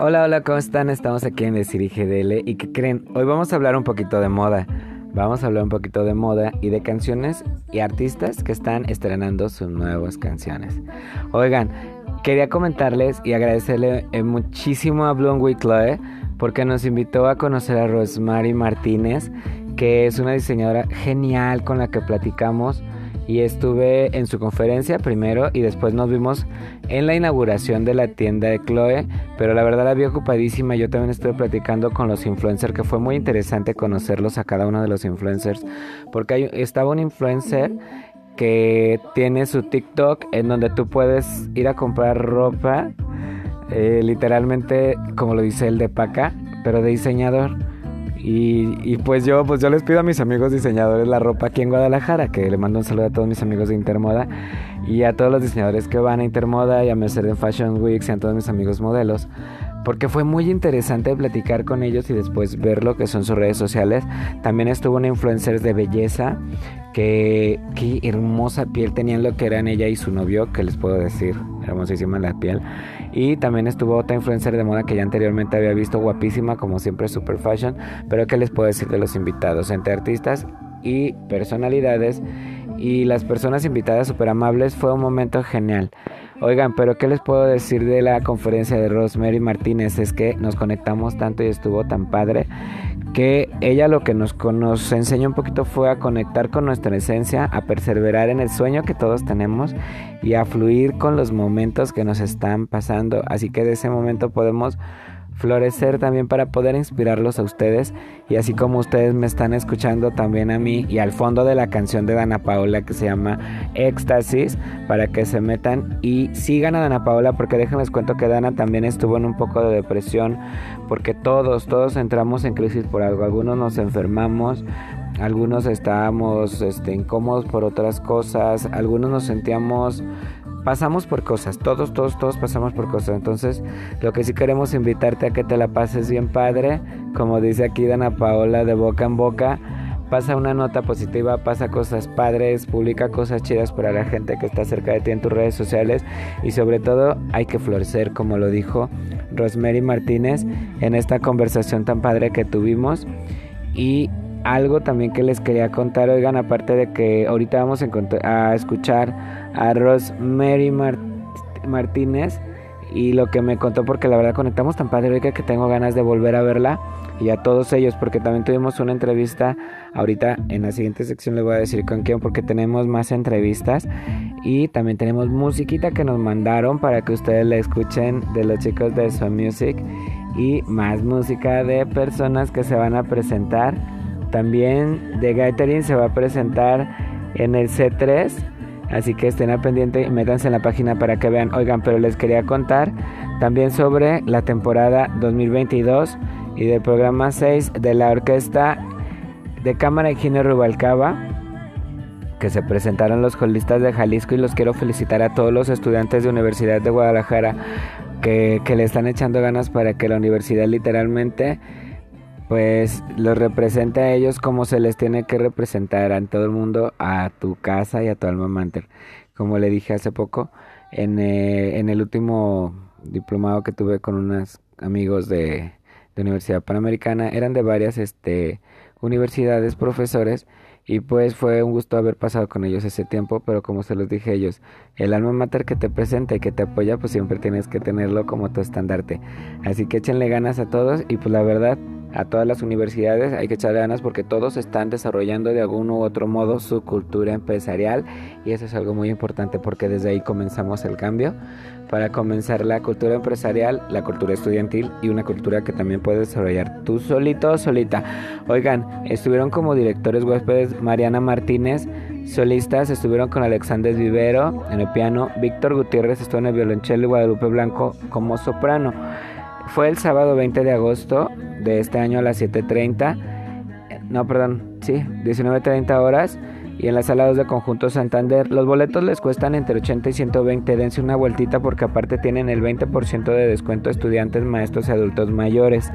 Hola, hola, ¿cómo están? Estamos aquí en Decir GDL y ¿qué creen? Hoy vamos a hablar un poquito de moda. Vamos a hablar un poquito de moda y de canciones y artistas que están estrenando sus nuevas canciones. Oigan, quería comentarles y agradecerle eh, muchísimo a Bloom Chloe porque nos invitó a conocer a Rosemary Martínez, que es una diseñadora genial con la que platicamos y estuve en su conferencia primero y después nos vimos en la inauguración de la tienda de Chloe, pero la verdad la vi ocupadísima. Yo también estuve platicando con los influencers, que fue muy interesante conocerlos a cada uno de los influencers, porque estaba un influencer que tiene su TikTok en donde tú puedes ir a comprar ropa, eh, literalmente como lo dice el de Paca, pero de diseñador. Y, pues yo pues yo les pido a mis amigos diseñadores la ropa aquí en Guadalajara, que le mando un saludo a todos mis amigos de Intermoda y a todos los diseñadores que van a Intermoda y a Mercedes Fashion Weeks y a todos mis amigos modelos. Porque fue muy interesante platicar con ellos y después ver lo que son sus redes sociales. También estuvo una influencer de belleza que qué hermosa piel tenían lo que eran ella y su novio, que les puedo decir, hermosísima la piel. Y también estuvo otra influencer de moda que ya anteriormente había visto, guapísima, como siempre, super fashion. Pero ¿qué les puedo decir de los invitados? Entre artistas y personalidades y las personas invitadas super amables fue un momento genial. Oigan, pero ¿qué les puedo decir de la conferencia de Rosemary Martínez? Es que nos conectamos tanto y estuvo tan padre que ella lo que nos, nos enseñó un poquito fue a conectar con nuestra esencia, a perseverar en el sueño que todos tenemos y a fluir con los momentos que nos están pasando. Así que de ese momento podemos florecer también para poder inspirarlos a ustedes. Y así como ustedes me están escuchando también a mí y al fondo de la canción de Dana Paola que se llama Éxtasis para que se metan y sigan a Dana Paola porque déjenles cuento que Dana también estuvo en un poco de depresión porque todos, todos entramos en crisis por algo, algunos nos enfermamos, algunos estábamos este, incómodos por otras cosas, algunos nos sentíamos pasamos por cosas, todos, todos, todos pasamos por cosas. Entonces, lo que sí queremos invitarte a que te la pases bien padre, como dice aquí Dana Paola de boca en boca. Pasa una nota positiva, pasa cosas padres, publica cosas chidas para la gente que está cerca de ti en tus redes sociales y sobre todo hay que florecer, como lo dijo Rosemary Martínez en esta conversación tan padre que tuvimos. Y algo también que les quería contar, oigan, aparte de que ahorita vamos a, escuchar a Rosemary Martínez y lo que me contó porque la verdad conectamos tan padre que tengo ganas de volver a verla y a todos ellos porque también tuvimos una entrevista ahorita en la siguiente sección les voy a decir con quién porque tenemos más entrevistas y también tenemos musiquita que nos mandaron para que ustedes la escuchen de los chicos de Swan Music y más música de personas que se van a presentar también The Gathering se va a presentar en el C3. Así que estén al pendiente y métanse en la página para que vean. Oigan, pero les quería contar también sobre la temporada 2022 y del programa 6 de la orquesta de Cámara Higiene Rubalcaba que se presentaron los colistas de Jalisco y los quiero felicitar a todos los estudiantes de Universidad de Guadalajara que le están echando ganas para que la universidad literalmente pues los representa a ellos como se les tiene que representar a todo el mundo, a tu casa y a tu alma mater. Como le dije hace poco, en, eh, en el último diplomado que tuve con unos amigos de, de Universidad Panamericana, eran de varias este, universidades, profesores, y pues fue un gusto haber pasado con ellos ese tiempo, pero como se los dije a ellos, el alma mater que te presenta y que te apoya, pues siempre tienes que tenerlo como tu estandarte. Así que échenle ganas a todos y pues la verdad, a todas las universidades hay que echarle ganas porque todos están desarrollando de algún u otro modo su cultura empresarial y eso es algo muy importante porque desde ahí comenzamos el cambio para comenzar la cultura empresarial, la cultura estudiantil y una cultura que también puedes desarrollar tú solito o solita. Oigan, estuvieron como directores huéspedes Mariana Martínez, solistas estuvieron con Alexander Vivero en el piano, Víctor Gutiérrez estuvo en el violonchelo y Guadalupe Blanco como soprano. Fue el sábado 20 de agosto de este año a las 7.30, no, perdón, sí, 19.30 horas y en las salas de Conjunto Santander. Los boletos les cuestan entre 80 y 120. Dense una vueltita porque aparte tienen el 20% de descuento estudiantes, maestros y adultos mayores.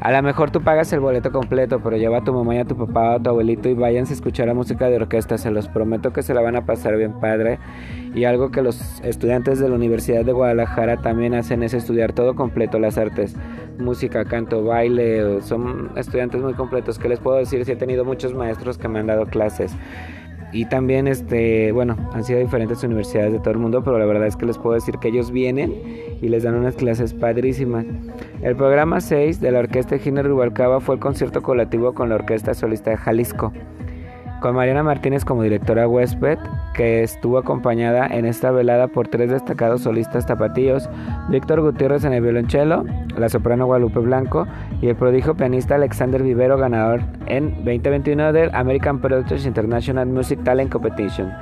A lo mejor tú pagas el boleto completo, pero lleva a tu mamá y a tu papá o a tu abuelito y váyanse a escuchar la música de orquesta. Se los prometo que se la van a pasar bien padre. Y algo que los estudiantes de la Universidad de Guadalajara también hacen es estudiar todo completo, las artes, música, canto, baile. Son estudiantes muy completos. ¿Qué les puedo decir? Si he tenido muchos maestros que me han dado clases. Y también, este, bueno, han sido diferentes universidades de todo el mundo, pero la verdad es que les puedo decir que ellos vienen y les dan unas clases padrísimas. El programa 6 de la Orquesta Gina Rubalcaba fue el concierto colectivo con la Orquesta Solista de Jalisco con Mariana Martínez como directora huésped, que estuvo acompañada en esta velada por tres destacados solistas tapatíos, Víctor Gutiérrez en el violonchelo, la soprano Guadalupe Blanco y el prodigio pianista Alexander Vivero, ganador en 2021 del American Producers International Music Talent Competition.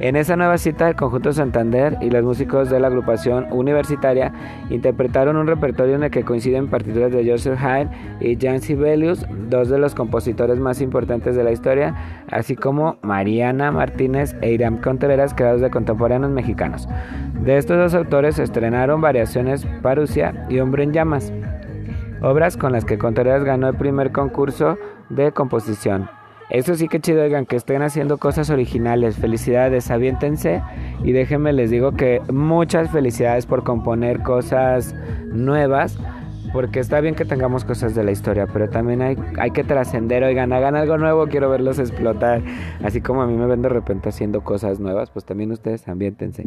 En esa nueva cita, el conjunto Santander y los músicos de la agrupación universitaria interpretaron un repertorio en el que coinciden partituras de Joseph Haydn y Jan Sibelius, dos de los compositores más importantes de la historia, así como Mariana Martínez e Iram Contreras, creados de contemporáneos mexicanos. De estos dos autores estrenaron variaciones Parusia y Hombre en Llamas, obras con las que Contreras ganó el primer concurso de composición. Eso sí que chido, oigan, que estén haciendo cosas originales. Felicidades, aviéntense. Y déjenme les digo que muchas felicidades por componer cosas nuevas. Porque está bien que tengamos cosas de la historia, pero también hay, hay que trascender. Oigan, hagan algo nuevo, quiero verlos explotar. Así como a mí me ven de repente haciendo cosas nuevas, pues también ustedes ambiéntense.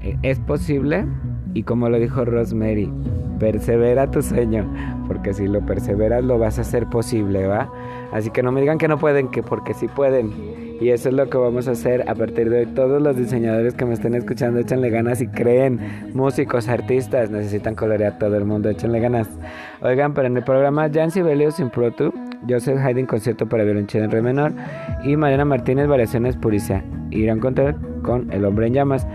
Eh, es posible, y como lo dijo Rosemary, persevera tu sueño, porque si lo perseveras lo vas a hacer posible, ¿va? Así que no me digan que no pueden, que porque sí pueden. Y eso es lo que vamos a hacer a partir de hoy. Todos los diseñadores que me estén escuchando, échenle ganas y creen. Músicos, artistas, necesitan colorear todo el mundo, échenle ganas. Oigan, pero en el programa Jan Sibelius sin Joseph Haydn concierto para violonchelo en re menor y Mariana Martínez variaciones puricia. Irán contar con El hombre en llamas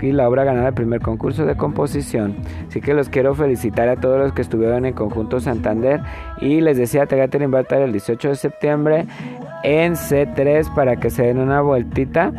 y la obra ganada el primer concurso de composición. Así que los quiero felicitar a todos los que estuvieron en Conjunto Santander y les decía Tegatrin va a el 18 de septiembre en C3 para que se den una vueltita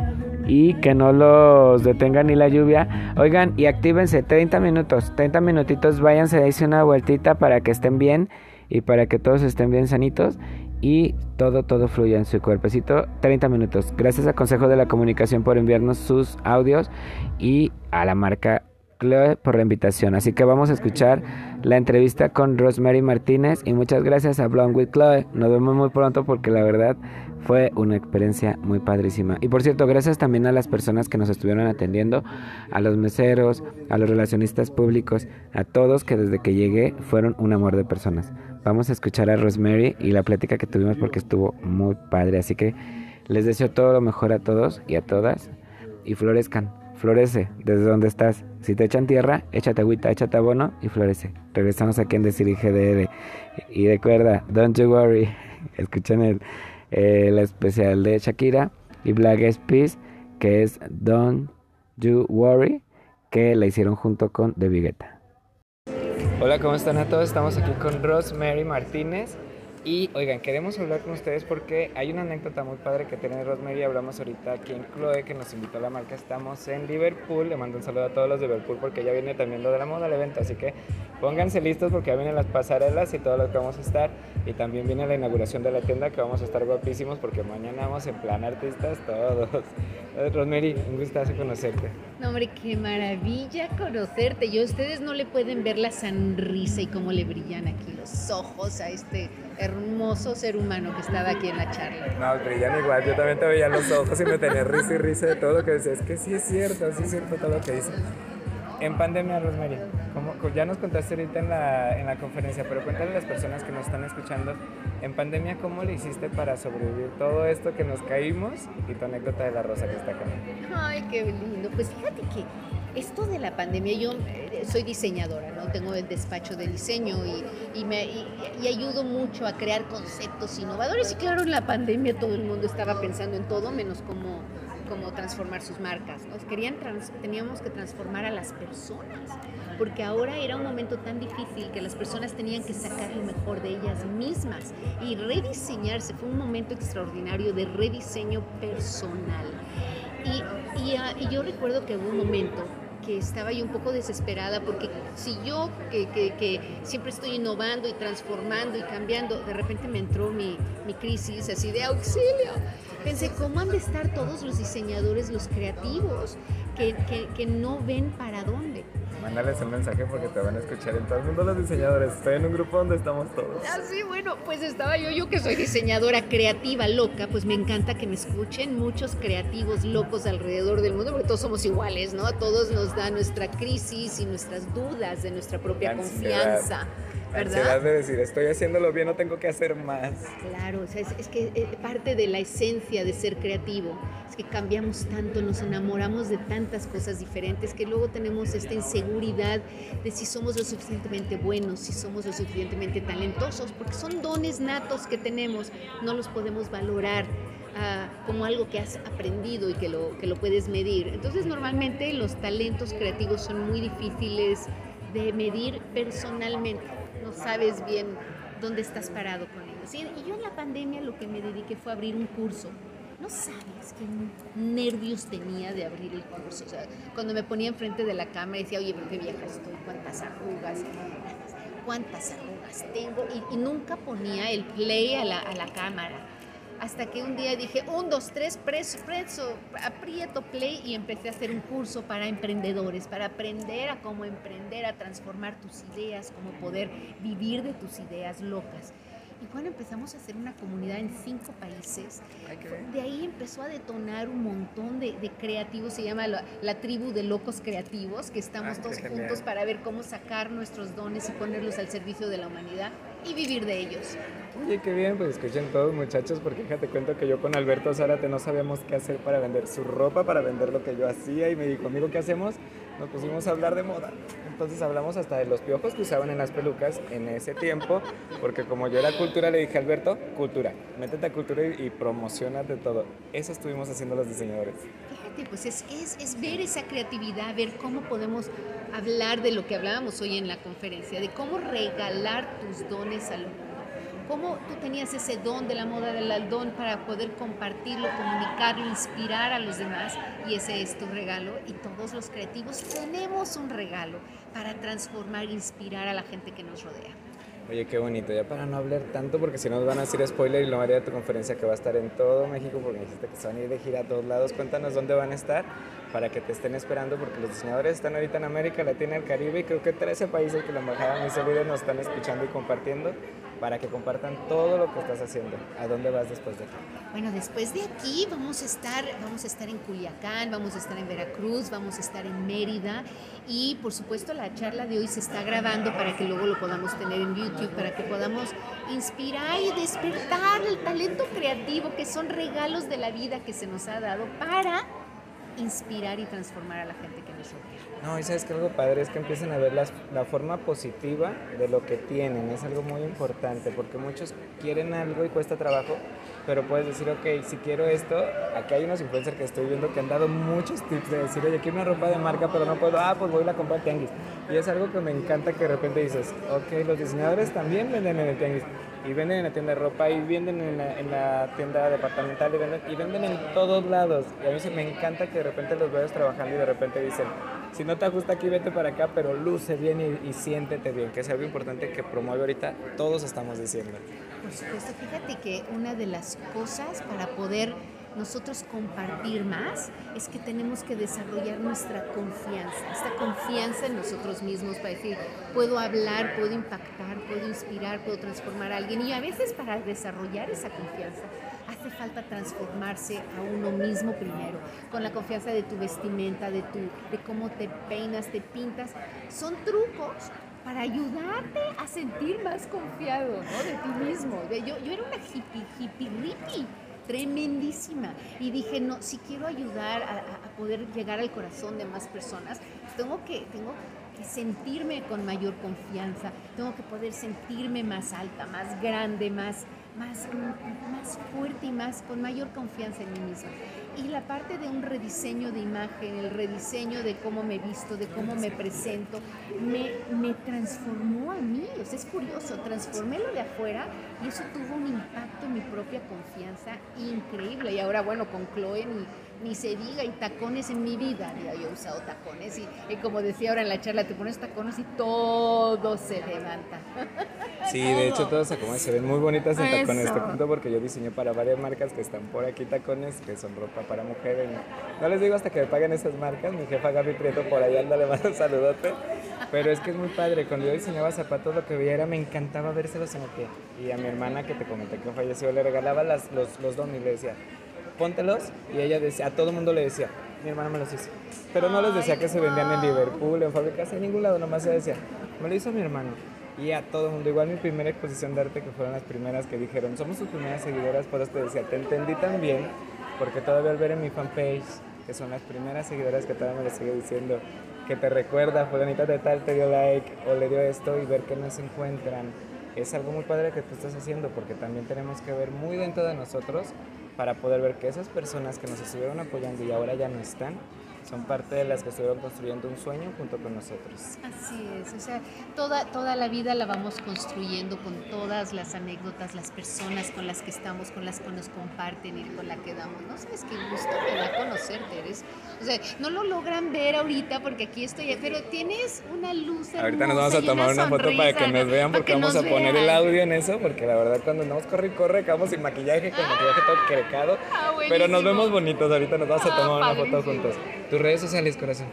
y que no los detenga ni la lluvia. Oigan, y actívense 30 minutos, 30 minutitos, váyanse, a una vueltita para que estén bien y para que todos estén bien sanitos y todo, todo fluya en su cuerpecito. 30 minutos. Gracias a Consejo de la Comunicación por enviarnos sus audios y a la marca Chloe por la invitación. Así que vamos a escuchar la entrevista con Rosemary Martínez y muchas gracias a Blonde with Chloe. Nos vemos muy pronto porque la verdad fue una experiencia muy padrísima. Y por cierto, gracias también a las personas que nos estuvieron atendiendo, a los meseros, a los relacionistas públicos, a todos que desde que llegué fueron un amor de personas. Vamos a escuchar a Rosemary y la plática que tuvimos porque estuvo muy padre. Así que les deseo todo lo mejor a todos y a todas y florezcan. Florece desde donde estás. Si te echan tierra, échate agüita, échate abono y florece. Regresamos aquí en Decir GDR. Y recuerda, don't you worry. Escuchen el el especial de Shakira y Black Eyed Peas, que es Don't You Worry, que la hicieron junto con The Vigueta. Hola, ¿cómo están a todos? Estamos aquí con Rosemary Martínez. Y oigan, queremos hablar con ustedes porque hay una anécdota muy padre que tiene Rosemary. Hablamos ahorita aquí en Chloe, que nos invitó a la marca. Estamos en Liverpool. Le mando un saludo a todos los de Liverpool porque ya viene también lo de la moda al evento. Así que pónganse listos porque ya vienen las pasarelas y todo lo que vamos a estar. Y también viene la inauguración de la tienda que vamos a estar guapísimos porque mañana vamos en plan artistas todos. Rosemary, un gustazo conocerte. No, hombre, qué maravilla conocerte. Y ustedes no le pueden ver la sonrisa y cómo le brillan aquí los ojos a este hermoso ser humano que estaba aquí en la charla. No, brillan igual. Yo también te veía los ojos y me tenía risa y risa de todo lo que decías. Es que sí es cierto, sí es cierto todo lo que dices. En pandemia, Rosemary, ya nos contaste ahorita en la, en la conferencia, pero cuéntale a las personas que nos están escuchando, en pandemia, ¿cómo le hiciste para sobrevivir todo esto que nos caímos y tu anécdota de la rosa que está acá? Ay, qué lindo. Pues fíjate que esto de la pandemia, yo eh, soy diseñadora, ¿no? Tengo el despacho de diseño y, me, y, ayudo mucho a crear conceptos innovadores. Y claro, en la pandemia todo el mundo estaba pensando en todo menos cómo, cómo transformar sus marcas. Nos querían teníamos que transformar a las personas, porque ahora era un momento tan difícil que las personas tenían que sacar lo mejor de ellas mismas y rediseñarse. Fue un momento extraordinario de rediseño personal. Y, y, ah, y yo recuerdo que hubo un momento que estaba yo un poco desesperada porque si yo que, que, que, siempre estoy innovando y transformando y cambiando, de repente me entró mi, mi crisis así de auxilio. Pensé, ¿cómo han de estar todos los diseñadores, los creativos, que, que no ven para dónde? Mándales un mensaje porque te van a escuchar en todo el mundo los diseñadores. Estoy en un grupo donde estamos todos. Ah, sí, bueno, pues estaba yo, yo que soy diseñadora creativa, loca, pues me encanta que me escuchen muchos creativos locos alrededor del mundo, porque todos somos iguales, ¿no? A todos nos da nuestra crisis y nuestras dudas de nuestra propia confianza. ¿Verdad? de decir, estoy haciéndolo bien, no tengo que hacer más. Claro, o sea, es, que eh, parte de la esencia de ser creativo es que cambiamos tanto, nos enamoramos de tantas cosas diferentes que luego tenemos esta inseguridad de si somos lo suficientemente buenos, si somos lo suficientemente talentosos, porque son dones natos que tenemos, no los podemos valorar. Ah, como algo que has aprendido y que lo, que lo puedes medir. Entonces normalmente los talentos creativos son muy difíciles de medir personalmente sabes bien dónde estás parado con ellos. Y yo en la pandemia lo que me dediqué fue abrir un curso. No sabes qué nervios tenía de abrir el curso. O sea, cuando me ponía enfrente de la cámara y decía, oye, pero qué vieja estoy, cuántas arrugas, cuántas arrugas tengo. Y, nunca ponía el play a la, a la cámara hasta que un día dije, un, dos, tres, preso, preso, aprieto play y empecé a hacer un curso para emprendedores, para aprender a cómo emprender, a transformar tus ideas, cómo poder vivir de tus ideas locas. Y cuando empezamos a hacer una comunidad en cinco países. De ahí empezó a detonar un montón de, creativos, se llama la, tribu de locos creativos, que estamos ah, todos juntos para ver cómo sacar nuestros dones y ponerlos al servicio de la humanidad y vivir de ellos. Oye, qué bien, pues escuchen todos muchachos, porque fíjate, cuento que yo con Alberto Zárate no sabíamos qué hacer para vender su ropa, para vender lo que yo hacía, y me dijo, amigo, ¿qué hacemos? Nos pusimos a hablar de moda. Entonces hablamos hasta de los piojos que usaban en las pelucas en ese tiempo, porque como yo era cultura, le dije, Alberto, cultura, métete a cultura y, y de todo. Eso estuvimos haciendo los diseñadores. Fíjate, pues es, es, es ver esa creatividad, ver cómo podemos hablar de lo que hablábamos hoy en la conferencia, de cómo regalar tus dones al mundo cómo tú tenías ese don de la moda del aldón para poder compartirlo, comunicarlo, inspirar a los demás y ese es tu regalo y todos los creativos tenemos un regalo para transformar, inspirar a la gente que nos rodea. Oye, qué bonito, ya para no hablar tanto, porque si no nos van a decir spoiler y lo haría de tu conferencia que va a estar en todo México, porque dijiste que se van a ir de gira a todos lados, cuéntanos dónde van a estar para que te estén esperando, porque los diseñadores están ahorita en América Latina, el Caribe, y creo que 13 países que la embajada nos están escuchando y compartiendo para que compartan todo lo que estás haciendo. ¿A dónde vas después de aquí? Bueno, después de aquí vamos a estar, vamos a estar en Culiacán, vamos a estar en Veracruz, vamos a estar en Mérida y por supuesto la charla de hoy se está grabando para que luego lo podamos tener en YouTube, para que podamos inspirar y despertar el talento creativo que son regalos de la vida que se nos ha dado para inspirar y transformar a la gente que nos rodea. No, y sabes que algo padre es que empiecen a ver la forma positiva de lo que tienen. Es algo muy importante porque muchos quieren algo y cuesta trabajo, pero puedes decir, ok, si quiero esto, aquí hay unos influencers que estoy viendo que han dado muchos tips de decir, oye, quiero una ropa de marca, pero no puedo, ah, pues voy a comprar tianguis. Y es algo que me encanta que de repente dices, ok, los diseñadores también venden en el tianguis y venden en la tienda de ropa y venden en la, en la tienda departamental y venden, y venden en todos lados. Y a mí se me encanta que de repente los vayas trabajando y de repente dicen, si no te gusta aquí, vete para acá, pero luce bien y, y, siéntete bien, que es algo importante que promueve ahorita, todos estamos diciendo. Por supuesto, fíjate que una de las cosas para poder nosotros compartir más es que tenemos que desarrollar nuestra confianza, esta confianza en nosotros mismos para decir, puedo hablar, puedo impactar, puedo inspirar, puedo transformar a alguien. Y a veces para desarrollar esa confianza hace falta transformarse a uno mismo primero, con la confianza de tu vestimenta, de, tu, de cómo te peinas, te pintas. Son trucos para ayudarte a sentir más confiado ¿no? de ti mismo. Yo, yo era una hippie, hippie, hippie tremendísima. Y dije, no, si quiero ayudar a, poder llegar al corazón de más personas, tengo que, tengo que sentirme con mayor confianza, tengo que poder sentirme más alta, más grande, más, más, más fuerte y más con mayor confianza en mí misma. Y la parte de un rediseño de imagen, el rediseño de cómo me visto, de cómo me presento, me, me transformó a mí. O sea, es curioso, transformé lo de afuera y eso tuvo un impacto en mi propia confianza increíble. Y ahora, bueno, con Chloe ni, ni se diga, y tacones en mi vida, ya yo usado tacones y, como decía ahora en la charla, te pones tacones y todo se levanta. Sí, de hecho todos tacones se ven muy bonitas en tacones, te cuento porque yo diseñé para varias marcas que están por aquí tacones, que son ropa para mujeres. No les digo hasta que me paguen esas marcas, mi jefa Gaby Prieto por ahí anda, le mando un saludote. Pero es que es muy padre, cuando yo diseñaba zapatos lo que veía era, me encantaba vérselos en el pie. Y a mi hermana que te comenté que falleció, le regalaba las, los, los dones y le decía, póntelos. Y ella decía, a todo mundo le decía, mi hermana me los hizo. Pero no les decía que se vendían en Liverpool, en fábricas, en ningún lado, nomás se decía, me lo hizo mi hermano. Y a todo mundo, igual mi primera exposición de arte, que fueron las primeras que dijeron, somos tus primeras seguidoras, por eso te decía, te entendí también, porque todavía al ver en mi fanpage, que son las primeras seguidoras que todavía me lo sigue diciendo, que te recuerda, fulanita de tal te dio like o le dio esto y ver que no se encuentran. Es algo muy padre que tú estás haciendo porque también tenemos que ver muy dentro de nosotros para poder ver que esas personas que nos estuvieron apoyando y ahora ya no están, son parte de las que estuvieron construyendo un sueño junto con nosotros. Así es, o sea, toda, toda la vida la vamos construyendo con todas las anécdotas, las personas con las que estamos, con las que nos comparten y con las que damos. No sabes qué gusto me da conocerte, eres, o sea, no lo logran ver ahorita porque aquí estoy, pero tienes una luz hermosa Ahorita nos vamos a tomar una, foto para que nos vean porque vamos a poner el audio en eso, porque la verdad cuando andamos corre y corre, acabamos sin maquillaje, con maquillaje todo crecado, ah, pero nos vemos bonitos, ahorita nos vamos a tomar una foto juntos. ¿Tus redes sociales, corazón?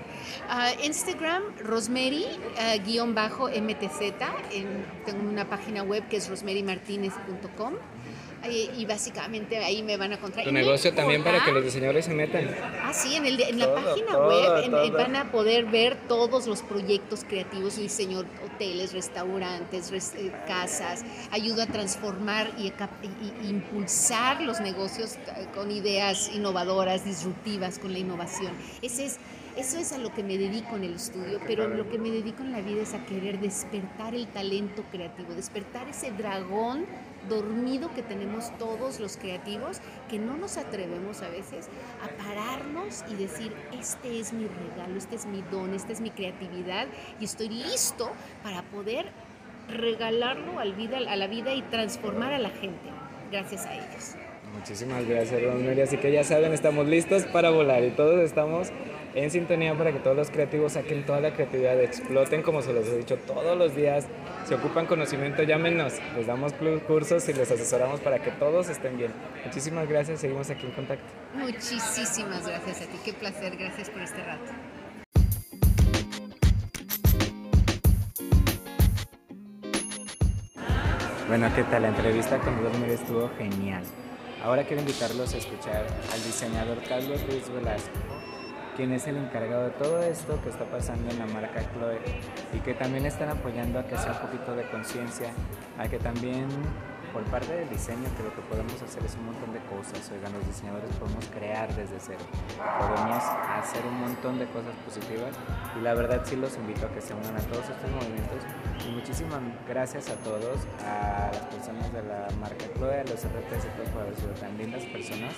Uh, Instagram, Rosemary, uh, guion bajo MTZ. tengo una página web que es rosemarymartinez.com. Y, básicamente ahí me van a encontrar. Tu negocio también para que los diseñadores se metan. Ah, sí, en, el, en la página web van a poder ver todos los proyectos creativos, diseño hoteles, restaurantes, eh, casas. Ayuda a transformar y, y, impulsar los negocios eh, con ideas innovadoras, disruptivas, con la innovación. Ese es eso es a lo que me dedico en el estudio, pero lo que me dedico en la vida es a querer despertar el talento creativo, despertar ese dragón dormido que tenemos todos los creativos, que no nos atrevemos a veces a pararnos y decir, este es mi regalo, este es mi don, esta es mi creatividad y estoy listo para poder regalarlo a la vida y transformar a la gente gracias a ellos. Muchísimas gracias, Rosemary. Así que ya saben, estamos listos para volar y todos estamos en sintonía para que todos los creativos saquen toda la creatividad, exploten como se los he dicho todos los días. Si ocupan conocimiento, llámenos, les damos cursos y les asesoramos para que todos estén bien. Muchísimas gracias, seguimos aquí en contacto. Muchísimas gracias a ti, qué placer, gracias por este rato. Bueno, ¿qué tal? La entrevista con Rosemary estuvo genial. Ahora quiero invitarlos a escuchar al diseñador Carlos Ruiz Velasco quien es el encargado de todo esto que está pasando en la marca Chloe y que también están apoyando a que sea un poquito de conciencia, a que también por parte del diseño que lo que podemos hacer es un montón de cosas. Oigan, los diseñadores podemos crear desde cero, podemos hacer un montón de cosas positivas y la verdad sí los invito a que se unan a todos estos movimientos y muchísimas gracias a todos, a las personas de la marca Chloe, a los RTs por haber sido tan lindas personas.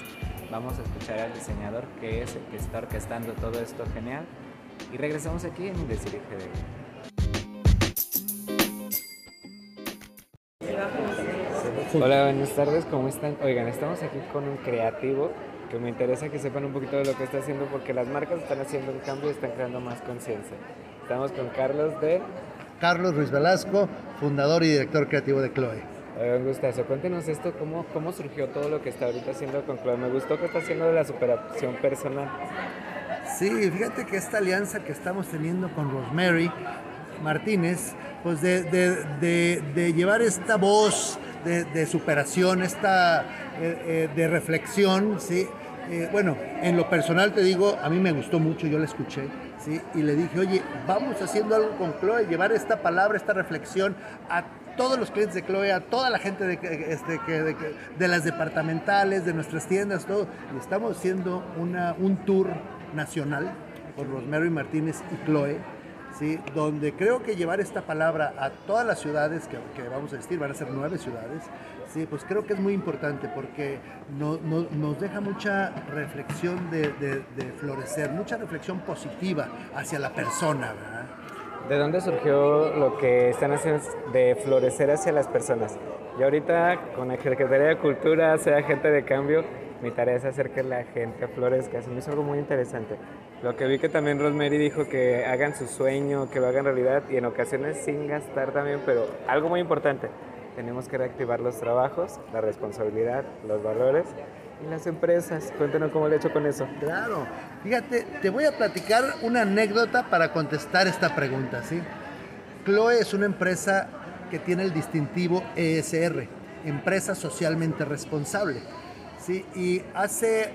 Vamos a escuchar al diseñador que es el que está orquestando todo esto genial y regresamos aquí en Indecir GD. Hola, buenas tardes, ¿cómo están? Oigan, estamos aquí con un creativo que me interesa que sepan un poquito de lo que está haciendo porque las marcas están haciendo un cambio y están creando más conciencia. Estamos con Carlos de... Carlos Ruiz Velasco, fundador y director creativo de Chloe. Un gustazo. Cuéntenos esto, ¿cómo, ¿cómo surgió todo lo que está ahorita haciendo con Chloe? Me gustó que está haciendo de la superación personal. Sí, fíjate que esta alianza que estamos teniendo con Rosemary Martínez, pues de, de, de llevar esta voz de, superación, esta eh, eh, de reflexión, ¿sí? Eh, bueno, en lo personal te digo, a mí me gustó mucho, yo la escuché, ¿sí? Y le dije, oye, vamos haciendo algo con Chloe, llevar esta palabra, esta reflexión a todos los clientes de Chloe, a toda la gente de, este, de, de las departamentales, de nuestras tiendas, todo. Y estamos haciendo una, un tour nacional por Rosemary Martínez y Chloe, ¿sí? donde creo que llevar esta palabra a todas las ciudades que, vamos a decir, van a ser nueve ciudades, sí, pues creo que es muy importante porque no, no, nos deja mucha reflexión de, florecer, mucha reflexión positiva hacia la persona. ¿De dónde surgió lo que están haciendo de florecer hacia las personas? Y ahorita con la Secretaría de Cultura, sea gente de cambio, mi tarea es hacer que la gente florezca. Eso me hizo algo muy interesante. Lo que vi que también Rosemary dijo que hagan su sueño, que lo hagan realidad y en ocasiones sin gastar también, pero algo muy importante, tenemos que reactivar los trabajos, la responsabilidad, los valores y las empresas. Cuéntanos cómo le he hecho con eso. Claro, fíjate, te voy a platicar una anécdota para contestar esta pregunta, ¿sí? Chloe es una empresa que tiene el distintivo ESR, Empresa Socialmente Responsable. ¿sí? Y hace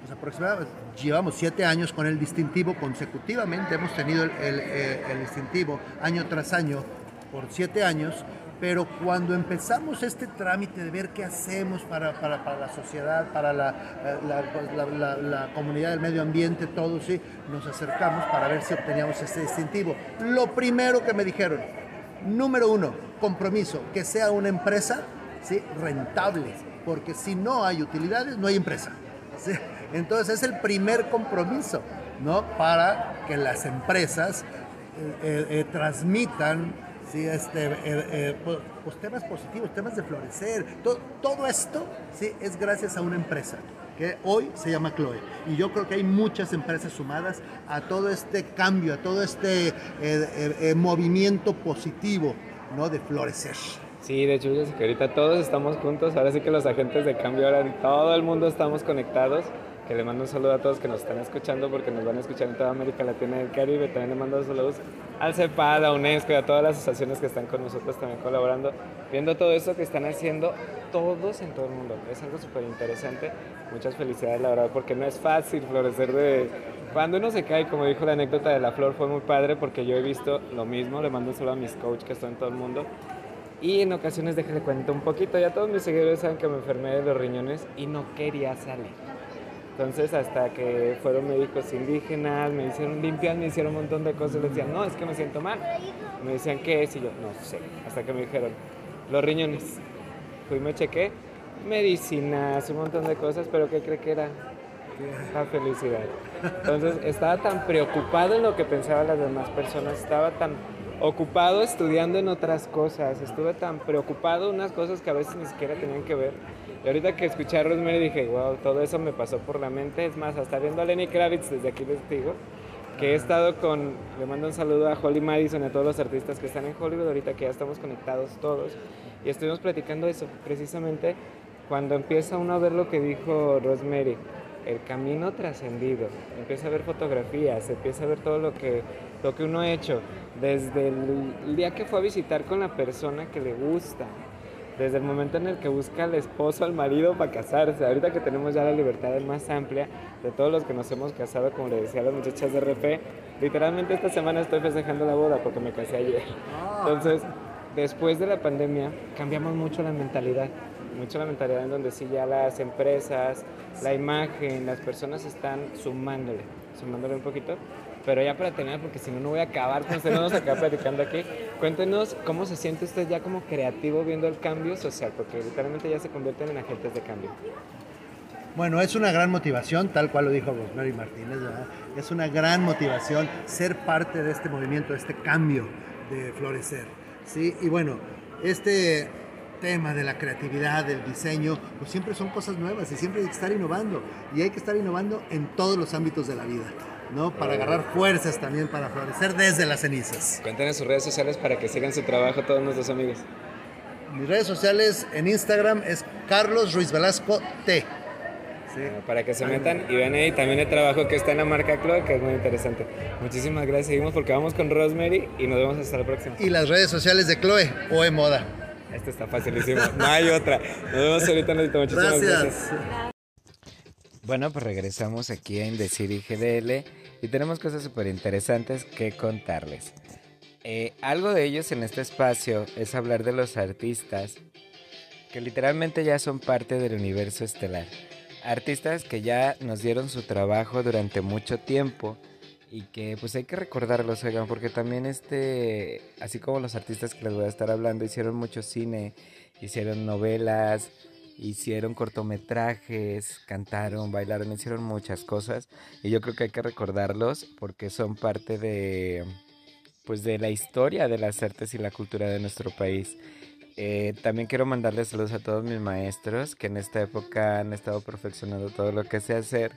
pues, aproximadamente, llevamos siete años con el distintivo consecutivamente, hemos tenido el, el, el, distintivo año tras año por siete años, pero cuando empezamos este trámite de ver qué hacemos para, para, para la sociedad, para la, la, la, la, comunidad del medio ambiente, todo, sí, nos acercamos para ver si obteníamos este distintivo. Lo primero que me dijeron, número uno, compromiso, que sea una empresa rentable, porque si no hay utilidades, no hay empresa. Entonces es el primer compromiso, ¿no? Para que las empresas eh, eh, transmitan ¿sí? este, eh, pues, temas positivos, temas de florecer. Todo, todo esto ¿sí? es gracias a una empresa que hoy se llama Chloe. Y yo creo que hay muchas empresas sumadas a todo este cambio, a todo este movimiento positivo ¿no? de florecer. Sí, de hecho, que ahorita todos estamos juntos, ahora sí que los agentes de cambio, ahora todo el mundo estamos conectados. Que le mando un saludo a todos que nos están escuchando porque nos van a escuchar en toda América Latina y el Caribe. También le mando saludos al CEPA, a UNESCO y a todas las asociaciones que están con nosotros también colaborando, viendo todo esto que están haciendo todos en todo el mundo. Es algo súper interesante. Muchas felicidades, la verdad, porque no es fácil florecer de... Cuando uno se cae, como dijo la anécdota de la flor, fue muy padre porque yo he visto lo mismo. Le mando saludo a mis coaches que están en todo el mundo. Y en ocasiones, déjenle cuento un poquito, ya todos mis seguidores saben que me enfermé de los riñones y no quería salir. Entonces, hasta que fueron médicos indígenas, me hicieron limpiar, me hicieron un montón de cosas, y decían, no, es que me siento mal. Me decían, ¿qué es? Y yo, no sé. Hasta que me dijeron, los riñones. Fui, me chequé, medicinas, un montón de cosas, pero ¿qué cree que era? La felicidad. Entonces, estaba tan preocupado en lo que pensaban las demás personas, estaba tan ocupado estudiando en otras cosas, estuve tan preocupado en unas cosas que a veces ni siquiera tenían que ver. Y ahorita que escuché a Rosemary dije, wow, todo eso me pasó por la mente. Es más, hasta viendo a Lenny Kravitz desde aquí les digo, que he estado con, le mando un saludo a Holly Madison a todos los artistas que están en Hollywood ahorita que ya estamos conectados todos. Y estuvimos platicando eso, precisamente cuando empieza uno a ver lo que dijo Rosemary, el camino trascendido, empieza a ver fotografías, empieza a ver todo lo que, lo que uno ha hecho, desde el día que fue a visitar con la persona que le gusta, desde el momento en el que busca al esposo, al marido para casarse, ahorita que tenemos ya la libertad más amplia de todos los que nos hemos casado, como le decía a las muchachas de RP, literalmente esta semana estoy festejando la boda porque me casé ayer. Entonces, después de la pandemia cambiamos mucho la mentalidad, mucho la mentalidad en donde sí ya las empresas, la imagen, las personas están sumándole, sumándole un poquito pero ya para terminar, porque si no, no voy a acabar con usted, no nos acaba platicando aquí. Cuéntenos cómo se siente usted ya como creativo viendo el cambio social, porque literalmente ya se convierten en agentes de cambio. Bueno, es una gran motivación, tal cual lo dijo Rosemary Martínez, ¿verdad? es una gran motivación ser parte de este movimiento, de este cambio de florecer. ¿sí? Y bueno, este tema de la creatividad, del diseño, pues siempre son cosas nuevas y siempre hay que estar innovando. Y hay que estar innovando en todos los ámbitos de la vida. ¿no? Para agarrar fuerzas también, para florecer desde las cenizas. Cuéntenos sus redes sociales para que sigan su trabajo todos nuestros amigos. Mis redes sociales en Instagram es Carlos Ruiz Velasco T. Sí. Bueno, para que se metan y vean ahí también el trabajo que está en la marca Chloe, que es muy interesante. Muchísimas gracias. Seguimos porque vamos con Rosemary y nos vemos hasta la próxima. Y las redes sociales de Chloe, OE Moda. Esto está facilísimo. No hay otra. Nos vemos ahorita, Muchísimas gracias. gracias. Bueno, pues regresamos aquí a Indecir y GDL y tenemos cosas súper interesantes que contarles. Eh, algo de ellos en este espacio es hablar de los artistas que literalmente ya son parte del universo estelar. Artistas que ya nos dieron su trabajo durante mucho tiempo y que pues hay que recordarlos, oigan, porque también este, así como los artistas que les voy a estar hablando, hicieron mucho cine, hicieron novelas, hicieron cortometrajes, cantaron, bailaron, hicieron muchas cosas y yo creo que hay que recordarlos porque son parte de pues de la historia de las artes y la cultura de nuestro país. Eh, también quiero mandarles saludos a todos mis maestros que en esta época han estado perfeccionando todo lo que sé hacer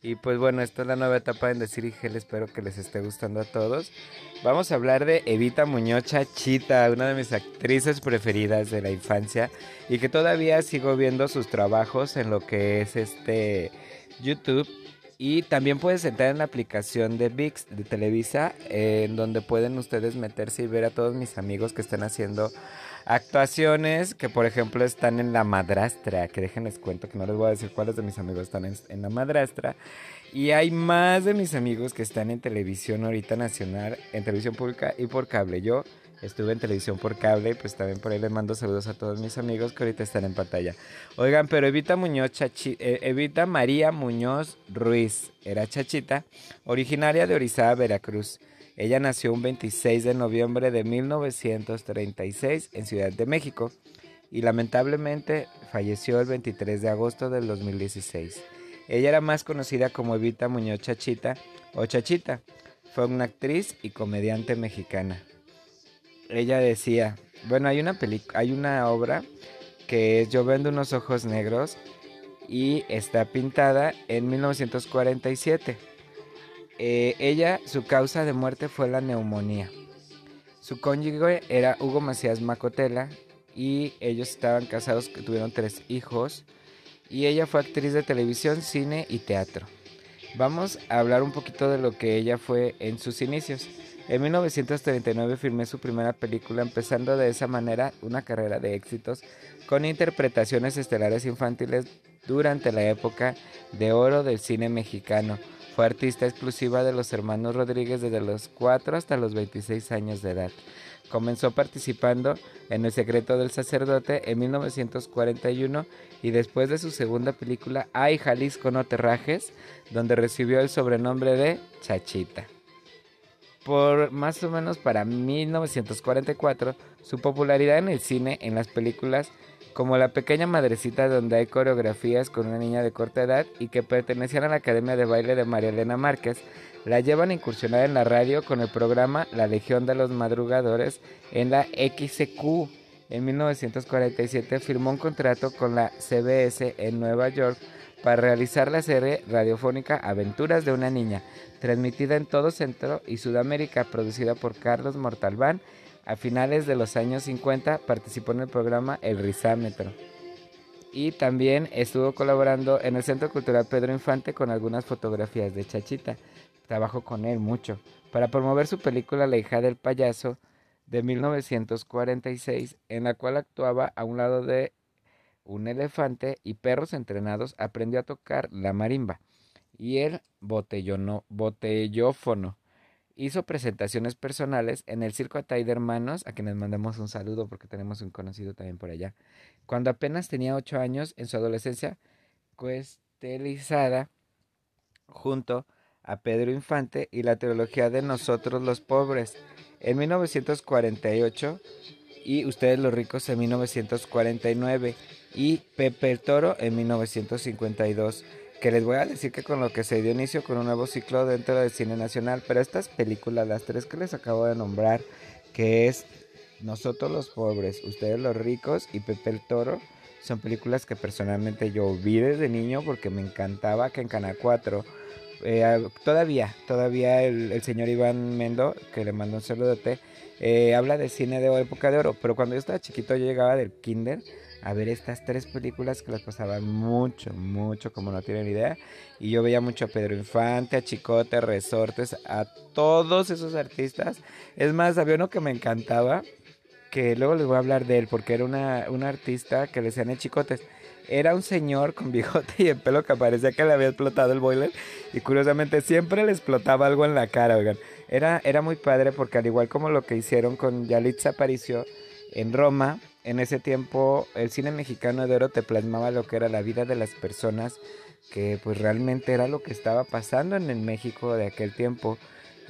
y pues bueno, esta es la nueva etapa en Decir Gel, espero que les esté gustando a todos. Vamos a hablar de Evita Muñoz Chita, una de mis actrices preferidas de la infancia y que todavía sigo viendo sus trabajos en lo que es este YouTube. Y también puedes entrar en la aplicación de VIX de Televisa, en donde pueden ustedes meterse y ver a todos mis amigos que están haciendo Actuaciones que, por ejemplo, están en La Madrastra, que déjenles cuento que no les voy a decir cuáles de mis amigos están en, La Madrastra. Y hay más de mis amigos que están en televisión ahorita nacional, en televisión pública y por cable. Yo estuve en televisión por cable, pues también por ahí les mando saludos a todos mis amigos que ahorita están en pantalla. Oigan, pero Evita Muñoz, eh, Evita María Muñoz Ruiz, era chachita, originaria de Orizaba, Veracruz. Ella nació un 26 de noviembre de 1936 en Ciudad de México y lamentablemente falleció el 23 de agosto del 2016. Ella era más conocida como Evita Muñoz Chachita o Chachita. Fue una actriz y comediante mexicana. Ella decía, bueno, hay una hay una obra que es Yo vendo unos ojos negros y está pintada en 1947. Eh, ella, su causa de muerte fue la neumonía. Su cónyuge era Hugo Macías Macotela y ellos estaban casados, tuvieron tres hijos y ella fue actriz de televisión, cine y teatro. Vamos a hablar un poquito de lo que ella fue en sus inicios. En 1939 filmé su primera película, empezando de esa manera una carrera de éxitos con interpretaciones estelares infantiles durante la época de oro del cine mexicano fue artista exclusiva de los hermanos Rodríguez desde los 4 hasta los 26 años de edad. Comenzó participando en El secreto del sacerdote en 1941 y después de su segunda película Ay Jalisco no te rajes, donde recibió el sobrenombre de Chachita. Por más o menos para 1944, su popularidad en el cine, en las películas, como La pequeña madrecita donde hay coreografías con una niña de corta edad y que pertenecían a la Academia de Baile de María Elena Márquez, la llevan a incursionar en la radio con el programa La Legión de los Madrugadores en la XQ. En 1947 firmó un contrato con la CBS en Nueva York para realizar la serie radiofónica Aventuras de una niña, transmitida en todo Centro y Sudamérica, producida por Carlos Mortalbán a finales de los años 50 participó en el programa El Rizámetro. Y también estuvo colaborando en el Centro Cultural Pedro Infante con algunas fotografías de Chachita. Trabajó con él mucho para promover su película La hija del payaso de 1946, en la cual actuaba a un lado de un elefante y perros entrenados, aprendió a tocar la marimba y el botellófono hizo presentaciones personales en el Circo Atay de Hermanos, a quienes mandamos un saludo porque tenemos un conocido también por allá. Cuando apenas tenía ocho años, en su adolescencia, cuestelizada junto a Pedro Infante y la teología de Nosotros los Pobres en 1948 y Ustedes los Ricos en 1949 y Pepe el Toro en 1952 que les voy a decir que con lo que se dio inicio con un nuevo ciclo dentro del cine nacional, pero estas películas, las tres que les acabo de nombrar, que es Nosotros los pobres, Ustedes los ricos y Pepe el Toro, son películas que personalmente yo vi desde niño porque me encantaba que en Canal 4 eh, todavía, todavía el, señor Iván Mendo, que le mando un saludote, eh, habla de cine de época de oro, pero cuando yo estaba chiquito yo llegaba del kinder a ver estas tres películas que las pasaban mucho, mucho, como no tienen idea. Y yo veía mucho a Pedro Infante, a Chicote, a Resortes, a todos esos artistas. Es más, había uno que me encantaba, que luego les voy a hablar de él, porque era una, artista que le decían el Chicotes. Era un señor con bigote y el pelo que parecía que le había explotado el boiler. Y curiosamente siempre le explotaba algo en la cara, oigan. Era, era muy padre porque al igual como lo que hicieron con Yalitza Aparicio en Roma, en ese tiempo el cine mexicano de oro te plasmaba lo que era la vida de las personas que pues realmente era lo que estaba pasando en el México de aquel tiempo.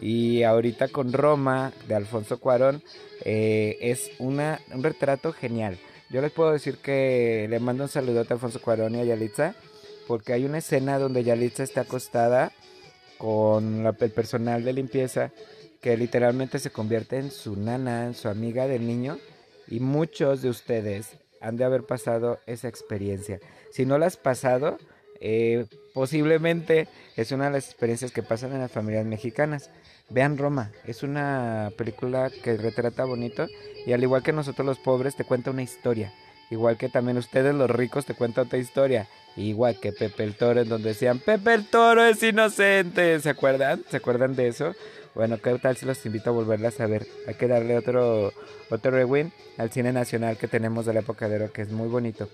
Y ahorita con Roma de Alfonso Cuarón eh, es una, un retrato genial. Yo les puedo decir que le mando un saludote a Alfonso Cuarón y a Yalitza, porque hay una escena donde Yalitza está acostada con el personal de limpieza que literalmente se convierte en su nana, en su amiga del niño. Y muchos de ustedes han de haber pasado esa experiencia. Si no la has pasado, eh, posiblemente es una de las experiencias que pasan en las familias mexicanas. Vean Roma, es una película que retrata bonito y al igual que nosotros los pobres te cuenta una historia. Igual que también ustedes los ricos te cuentan otra historia. Igual que Pepe el Toro en donde decían Pepe el Toro es inocente. ¿Se acuerdan? ¿Se acuerdan de eso? Bueno, ¿qué tal si los invito a volverlas a ver? Hay que darle otro, otro rewind al cine nacional que tenemos de la época de oro que es muy bonito.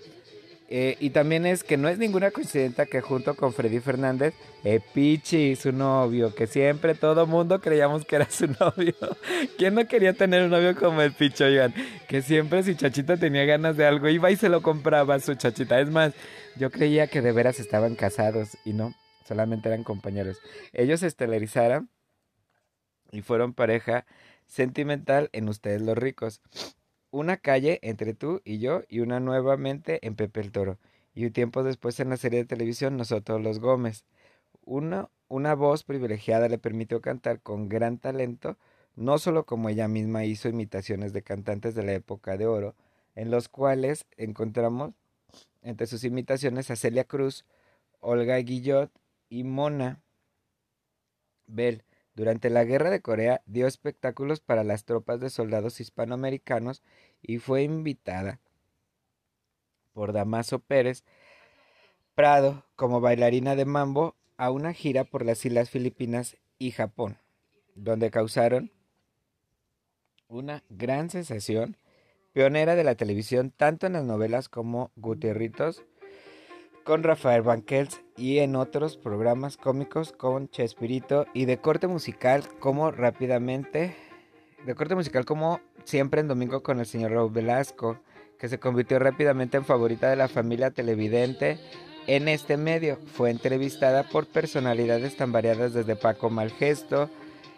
Eh, y también es que no es ninguna coincidencia que junto con Freddy Fernández, eh, Pichi, su novio, que siempre todo mundo creíamos que era su novio. ¿Quién no quería tener un novio como el Pichi, oigan? Que siempre si Chachita tenía ganas de algo, iba y se lo compraba a su Chachita. Es más, yo creía que de veras estaban casados y no, solamente eran compañeros. Ellos estelarizaron y fueron pareja sentimental en Ustedes los ricos una calle entre tú y yo y una nuevamente en Pepe el Toro. Y un tiempo después en la serie de televisión Nosotros los Gómez. Una, una voz privilegiada le permitió cantar con gran talento, no solo como ella misma hizo imitaciones de cantantes de la época de oro, en los cuales encontramos entre sus imitaciones a Celia Cruz, Olga Guillot y Mona Bell. Durante la Guerra de Corea dio espectáculos para las tropas de soldados hispanoamericanos y fue invitada por Damaso Pérez Prado como bailarina de mambo a una gira por las Islas Filipinas y Japón, donde causaron una gran sensación, pionera de la televisión tanto en las novelas como Gutierritos con Rafael Banquels y en otros programas cómicos con Chespirito y de corte musical como rápidamente, de corte musical como siempre en domingo con el señor Raúl Velasco, que se convirtió rápidamente en favorita de la familia televidente en este medio. Fue entrevistada por personalidades tan variadas desde Paco Malgesto,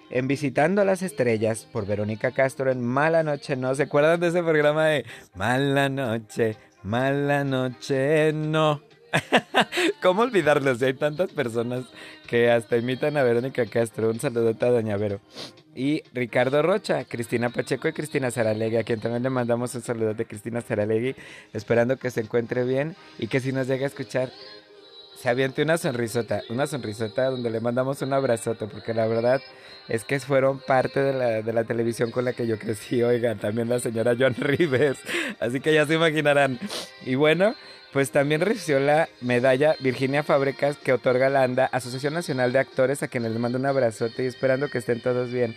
en Visitando las Estrellas por Verónica Castro en Mala Noche, ¿no? ¿Se acuerdan de ese programa de Mala Noche, Mala Noche, no? ¿Cómo olvidarlos? Hay tantas personas que hasta imitan a Verónica Castro. Un saludote a Doña Vero. Y Ricardo Rocha, Cristina Pacheco y Cristina Saralegui, a quien también le mandamos un saludo de Cristina Saralegui, esperando que se encuentre bien y que si nos llega a escuchar, se aviente una sonrisota, una sonrisota donde le mandamos un abrazote, porque la verdad es que fueron parte de la, de la televisión con la que yo crecí, oigan, también la señora Joan Rivers, así que ya se imaginarán. Y bueno, pues también recibió la medalla Virginia Fábricas que otorga la ANDA, Asociación Nacional de Actores, a quienes les mando un abrazote y esperando que estén todos bien.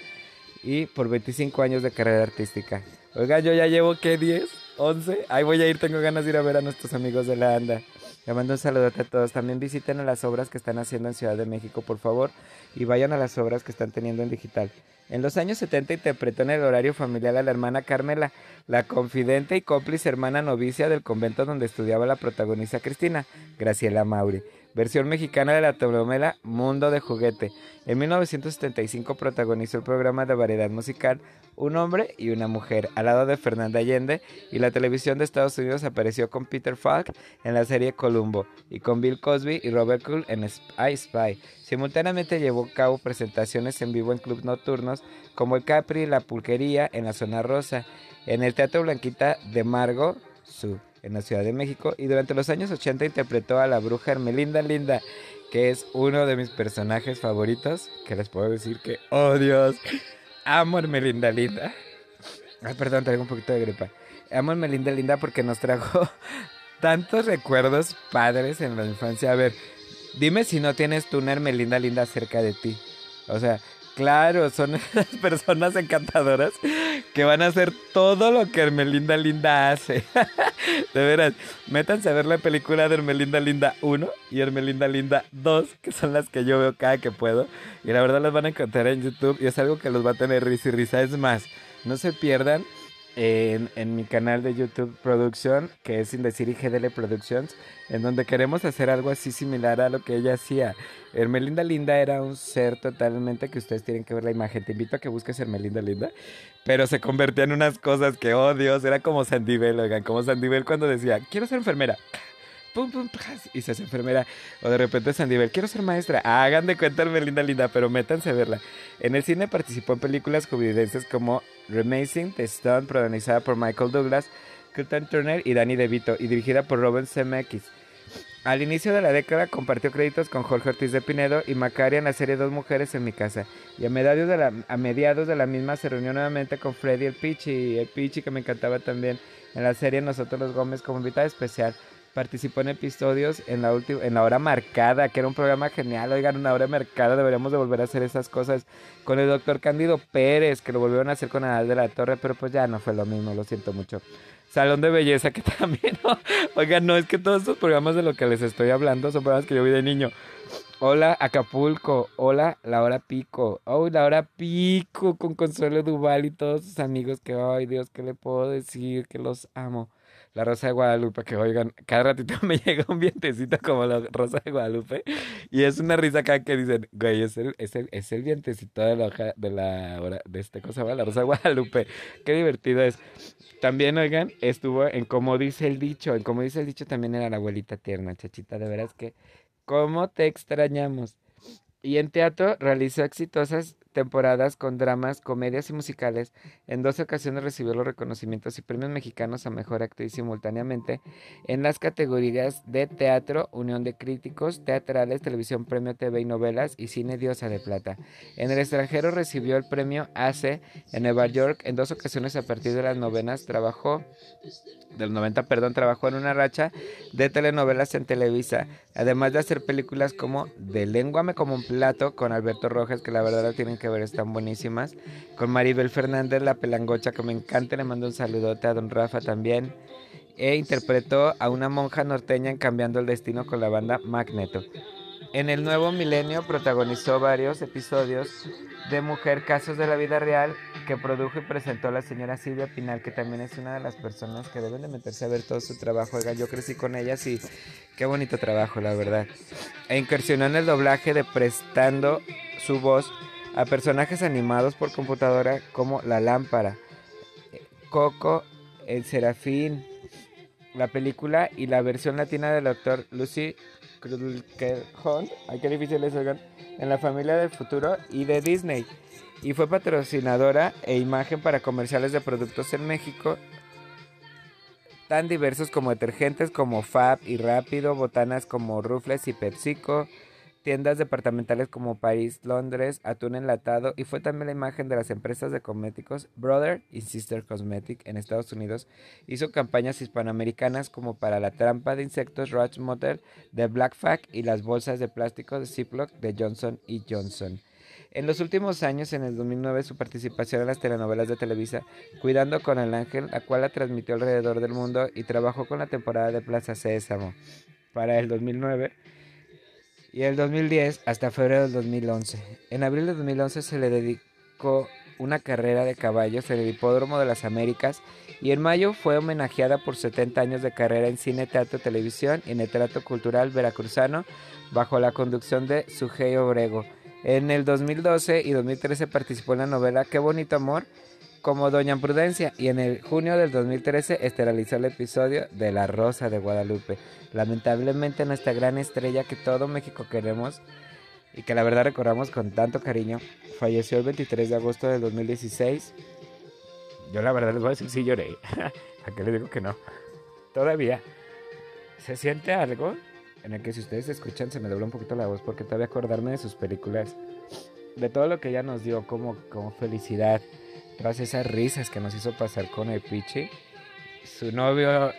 Y por 25 años de carrera artística. Oiga, yo ya llevo, ¿qué? ¿10? ¿11? Ahí voy a ir, tengo ganas de ir a ver a nuestros amigos de la ANDA. Le mando un saludote a todos. También visiten las obras que están haciendo en Ciudad de México, por favor, y vayan a las obras que están teniendo en digital. En los años 70 interpretó en el horario familiar a la hermana Carmela, la confidente y cómplice hermana novicia del convento donde estudiaba la protagonista Cristina, Graciela Mauri versión mexicana de la telenovela Mundo de Juguete. En 1975 protagonizó el programa de variedad musical Un hombre y una mujer, al lado de Fernanda Allende, y la televisión de Estados Unidos apareció con Peter Falk en la serie Columbo, y con Bill Cosby y Robert Cool en I Spy. Simultáneamente llevó a cabo presentaciones en vivo en clubes nocturnos como el Capri y la Pulquería en la zona rosa, en el Teatro Blanquita de Margo, Sur en la Ciudad de México y durante los años 80 interpretó a la bruja Hermelinda Linda, que es uno de mis personajes favoritos, que les puedo decir que, oh Dios, amo Hermelinda Linda. Ay, perdón, traigo un poquito de gripa. Amo Hermelinda Linda porque nos trajo tantos recuerdos padres en la infancia. A ver, dime si no tienes tú una Hermelinda Linda cerca de ti. O sea, Claro, son esas personas encantadoras que van a hacer todo lo que Hermelinda Linda hace. De veras, métanse a ver la película de Hermelinda Linda 1 y Hermelinda Linda 2, que son las que yo veo cada que puedo. Y la verdad las van a encontrar en YouTube y es algo que los va a tener risa y risa. Es más, no se pierdan en, mi canal de YouTube Production, que es sin decir IGDL Productions, en donde queremos hacer algo así similar a lo que ella hacía. Hermelinda Linda era un ser totalmente que ustedes tienen que ver la imagen. Te invito a que busques Hermelinda Linda, pero se convertía en unas cosas que, oh Dios, era como Sandibel, oigan, como Sandibel cuando decía, quiero ser enfermera. Pum, pum, y se hace enfermera. O de repente Sandibel, quiero ser maestra. Hagan de cuenta Hermelinda Linda, pero métanse a verla. En el cine participó en películas jubilenses como Remazing, The Stone, protagonizada por Michael Douglas, Curtin Turner y Danny DeVito, y dirigida por Robin Zemeckis. Al inicio de la década compartió créditos con Jorge Ortiz de Pinedo y Macaria en la serie Dos Mujeres en mi casa. Y a mediados de la, a mediados de la misma se reunió nuevamente con Freddy el Pichi, el Pichi que me encantaba también en la serie Nosotros los Gómez como invitada especial. Participó en episodios en la última, en la hora marcada, que era un programa genial. Oigan, una hora marcada, deberíamos de volver a hacer esas cosas con el doctor Cándido Pérez, que lo volvieron a hacer con Adal de la Torre, pero pues ya no fue lo mismo, lo siento mucho. Salón de Belleza, que también, ¿no? oigan, no es que todos estos programas de lo que les estoy hablando son programas que yo vi de niño. Hola Acapulco, hola La Hora Pico, oh La Hora Pico con Consuelo Duval y todos sus amigos que, ay Dios, ¿qué le puedo decir? Que los amo. La Rosa de Guadalupe, que oigan, cada ratito me llega un vientecito como la Rosa de Guadalupe y es una risa acá que dicen, güey, es el, es el, es el vientecito de la hoja, de la de este cosa, la Rosa de Guadalupe, qué divertido es. También, oigan, estuvo en Como dice el dicho, en Como dice el dicho también era la abuelita tierna, chachita, de veras que, ¿cómo te extrañamos? Y en teatro realizó exitosas temporadas con dramas, comedias y musicales. En dos ocasiones recibió los reconocimientos y premios mexicanos a Mejor Actriz simultáneamente en las categorías de teatro, Unión de Críticos, Teatrales, Televisión Premio TV y Novelas y Cine Diosa de Plata. En el extranjero recibió el premio ACE en Nueva York en dos ocasiones a partir de las novenas. Trabajó del 90, perdón, trabajó en una racha de telenovelas en Televisa, además de hacer películas como De Lenguame como un plato con Alberto Rojas, que la verdad la tienen que ver, están buenísimas, con Maribel Fernández, la pelangocha, que me encanta, le mando un saludote a don Rafa también, e interpretó a una monja norteña en Cambiando el Destino con la banda Magneto. En el nuevo milenio protagonizó varios episodios de Mujer Casos de la Vida Real que produjo y presentó la señora Silvia Pinal, que también es una de las personas que deben de meterse a ver todo su trabajo. Oiga, yo crecí con ellas y qué bonito trabajo, la verdad. E incursionó en el doblaje de prestando su voz a personajes animados por computadora como La Lámpara, Coco, El Serafín, la película y la versión latina del autor Lucy Hunt, ay qué difícil es, oigan, en la familia del futuro y de Disney. Y fue patrocinadora e imagen para comerciales de productos en México, tan diversos como detergentes como Fab y Rápido, botanas como Rufles y PepsiCo, tiendas departamentales como París, Londres, Atún Enlatado y fue también la imagen de las empresas de cosméticos Brother y Sister Cosmetic en Estados Unidos. Hizo campañas hispanoamericanas como para la trampa de insectos Roach Motel de Black Fact y las bolsas de plástico de Ziploc de Johnson y Johnson. En los últimos años, en el 2009, su participación en las telenovelas de Televisa, Cuidando con el Ángel, la cual la transmitió alrededor del mundo y trabajó con la temporada de Plaza Sésamo. Para el 2009, y el 2010 hasta febrero del 2011. En abril del 2011 se le dedicó una carrera de caballos en el Hipódromo de las Américas y en mayo fue homenajeada por 70 años de carrera en cine, teatro, televisión y en el teatro cultural veracruzano bajo la conducción de Sujei Obrego. En el 2012 y 2013 participó en la novela Qué bonito amor como Doña Prudencia y en el junio del 2013 esterilizó el episodio de La Rosa de Guadalupe. Lamentablemente nuestra gran estrella que todo México queremos y que la verdad recordamos con tanto cariño, falleció el 23 de agosto del 2016. Yo la verdad les voy a decir, sí lloré. ¿A qué le digo que no? Todavía se siente algo en el que si ustedes escuchan se me dobla un poquito la voz porque todavía acordarme de sus películas, de todo lo que ella nos dio como, como felicidad, tras esas risas que nos hizo pasar con el Pichi, su novio,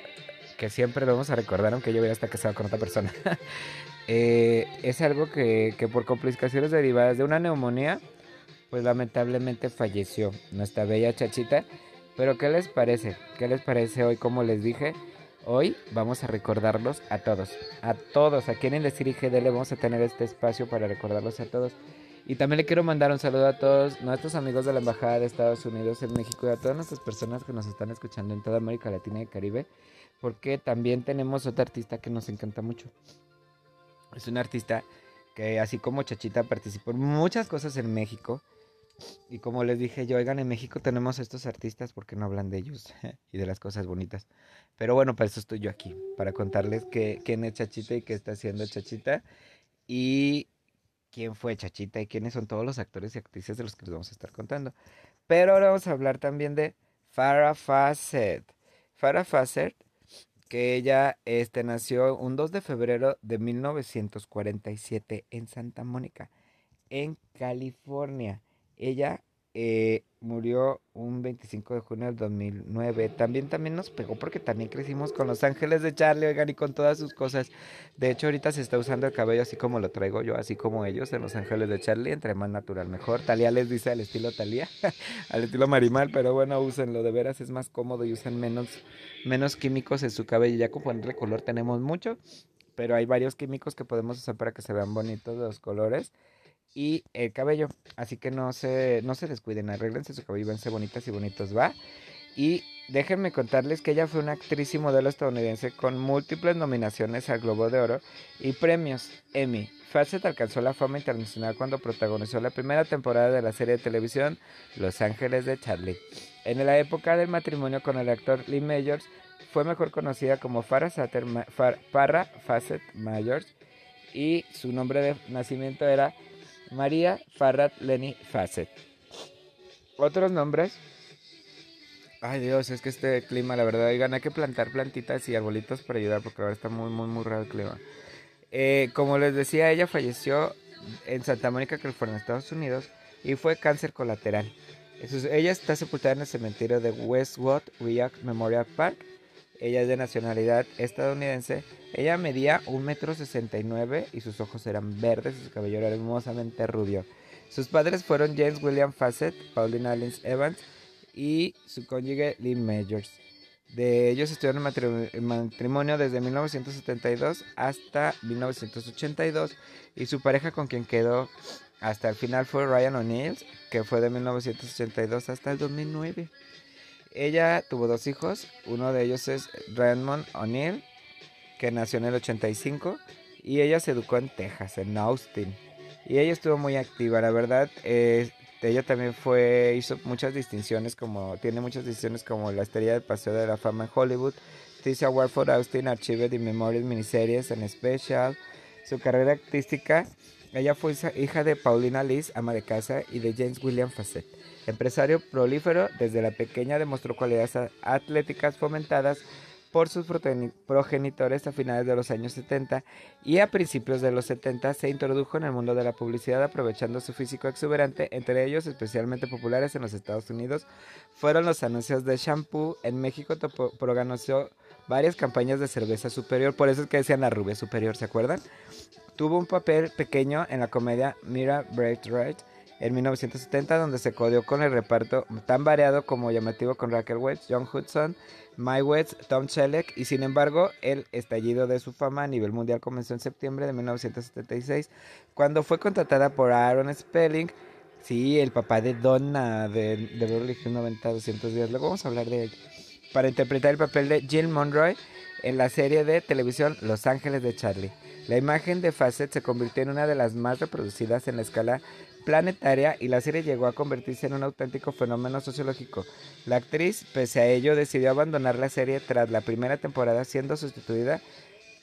que siempre lo vamos a recordar, aunque yo hubiera estado casado con otra persona, eh, es algo que, que por complicaciones derivadas de una neumonía, pues lamentablemente falleció nuestra bella chachita. Pero ¿qué les parece? ¿Qué les parece hoy? Como les dije, hoy vamos a recordarlos a todos. A todos, a quienes les dirige le vamos a tener este espacio para recordarlos a todos. Y también le quiero mandar un saludo a todos nuestros amigos de la Embajada de Estados Unidos en México y a todas nuestras personas que nos están escuchando en toda América Latina y Caribe, porque también tenemos otra artista que nos encanta mucho. Es una artista que así como Chachita participó en muchas cosas en México. Y como les dije yo, oigan, en México tenemos estos artistas porque no hablan de ellos y de las cosas bonitas. Pero bueno, para eso estoy yo aquí, para contarles que, quién es Chachita y qué está haciendo Chachita. Y quién fue Chachita y quiénes son todos los actores y actrices de los que les vamos a estar contando. Pero ahora vamos a hablar también de Farah Fawcett. Farah Fawcett, que ella este, nació un 2 de febrero de 1947 en Santa Mónica, en California. Ella eh, murió un 25 de junio del 2009. También, también nos pegó porque también crecimos con Los Ángeles de Charlie, oigan, y con todas sus cosas. De hecho, ahorita se está usando el cabello así como lo traigo yo, así como ellos en Los Ángeles de Charlie, entre más natural mejor. Talía les dice al estilo Talía, al estilo Marimal, pero bueno, úsenlo, de veras es más cómodo y usan menos, menos químicos en su cabello. Ya con ponerle color tenemos mucho, pero hay varios químicos que podemos usar para que se vean bonitos los colores y el cabello. Así que no se, no se descuiden, arreglense su cabello, vense bonitas y bonitos, ¿va? Y déjenme contarles que ella fue una actriz y modelo estadounidense con múltiples nominaciones al Globo de Oro y premios Emmy. Fawcett alcanzó la fama internacional cuando protagonizó la primera temporada de la serie de televisión Los Ángeles de Charlie. En la época del matrimonio con el actor Lee Majors, fue mejor conocida como Farrah, Fawcett Majors y su nombre de nacimiento era María Farrat Lenny Facet. Otros nombres. Ay Dios, es que este clima, la verdad, oigan, hay que plantar plantitas y arbolitos para ayudar porque ahora está muy, muy, muy raro el clima. Eh, como les decía, ella falleció en Santa Mónica, California, Estados Unidos, y fue cáncer colateral. ella está sepultada en el cementerio de Westwood React Memorial Park ella es de nacionalidad estadounidense. Ella medía un metro sesenta y nueve y sus ojos eran verdes y su cabello era hermosamente rubio. Sus padres fueron James William Fassett, Paulina Lynch Evans y su cónyuge Lee Majors. De ellos estuvieron en matrimonio desde 1972 hasta 1982 y su pareja con quien quedó hasta el final fue Ryan O'Neill, que fue de 1982 hasta el 2009. Ella tuvo dos hijos, uno de ellos es Raymond O'Neill, que nació en el 85, y ella se educó en Texas, en Austin. Y ella estuvo muy activa, la verdad. ella también fue, hizo muchas distinciones, como, tiene muchas distinciones como la estrella del Paseo de la Fama en Hollywood, Tisha Warford Austin Archived in Memorial miniseries en Special. Su carrera artística, ella fue hija de Paulina Liz, ama de casa, y de James William Fassett. Empresario prolífero, desde la pequeña demostró cualidades atléticas fomentadas por sus progenitores a finales de los años 70 y a principios de los 70 se introdujo en el mundo de la publicidad aprovechando su físico exuberante, entre ellos especialmente populares en los Estados Unidos fueron los anuncios de shampoo, en México proganizó varias campañas de cerveza superior, por eso es que decían la rubia superior, ¿se acuerdan? Tuvo un papel pequeño en la comedia Mira Bright en 1970, donde se codió con el reparto tan variado como llamativo con Raquel Welch, John Hudson, Mike West, Tom Selleck, y sin embargo, el estallido de su fama a nivel mundial comenzó en septiembre de 1976, cuando fue contratada por Aaron Spelling, sí, el papá de Donna de, de Beverly Hills 90 200 días, luego vamos a hablar de él, para interpretar el papel de Jill Monroy en la serie de televisión Los Ángeles de Charlie. La imagen de Facet se convirtió en una de las más reproducidas en la escala planetaria y la serie llegó a convertirse en un auténtico fenómeno sociológico. La actriz, pese a ello, decidió abandonar la serie tras la primera temporada siendo sustituida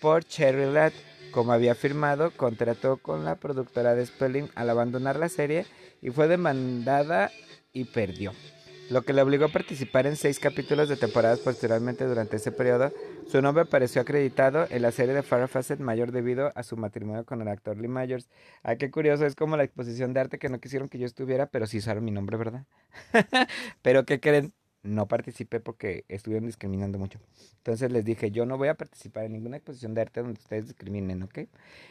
por Cherry Ladd. Como había firmado, contrató con la productora de Spelling al abandonar la serie y fue demandada y perdió lo que le obligó a participar en seis capítulos de temporadas posteriormente durante ese periodo. Su nombre apareció acreditado en la serie de Farrah Fawcett Mayor debido a su matrimonio con el actor Lee Myers. Ah, qué curioso, es como la exposición de arte que no quisieron que yo estuviera, pero sí usaron mi nombre, ¿verdad? pero ¿qué creen? no participé porque estuvieron discriminando mucho. Entonces les dije, yo no voy a participar en ninguna exposición de arte donde ustedes discriminen, ¿ok?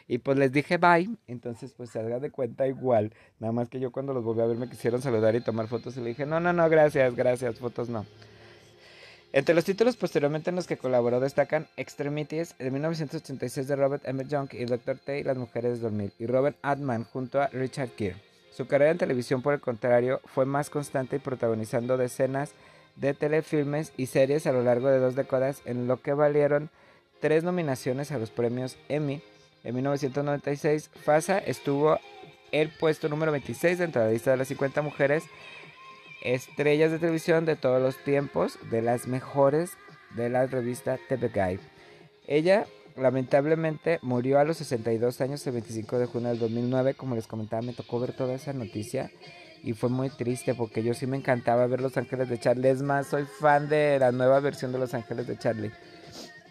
Y pues les dije bye, entonces pues se haga de cuenta igual. Nada más que yo cuando los volví a ver me quisieron saludar y tomar fotos y le dije, no, no, no, gracias, gracias, fotos no. Entre los títulos posteriormente en los que colaboró destacan Extremities de 1986 de Robert M. Young y Dr. T las mujeres de dormir y Robert Adman junto a Richard Gere. Su carrera en televisión, por el contrario, fue más constante y protagonizando decenas de telefilmes y series a lo largo de dos décadas, en lo que valieron tres nominaciones a los premios Emmy. En 1996, Fasa estuvo el puesto número 26 dentro de la lista de las 50 mujeres estrellas de televisión de todos los tiempos, de las mejores de la revista TV Guide. Ella lamentablemente murió a los 62 años el 25 de junio del 2009, como les comentaba, me tocó ver toda esa noticia y fue muy triste porque yo sí me encantaba ver Los Ángeles de Charlie. Es más, soy fan de la nueva versión de Los Ángeles de Charlie.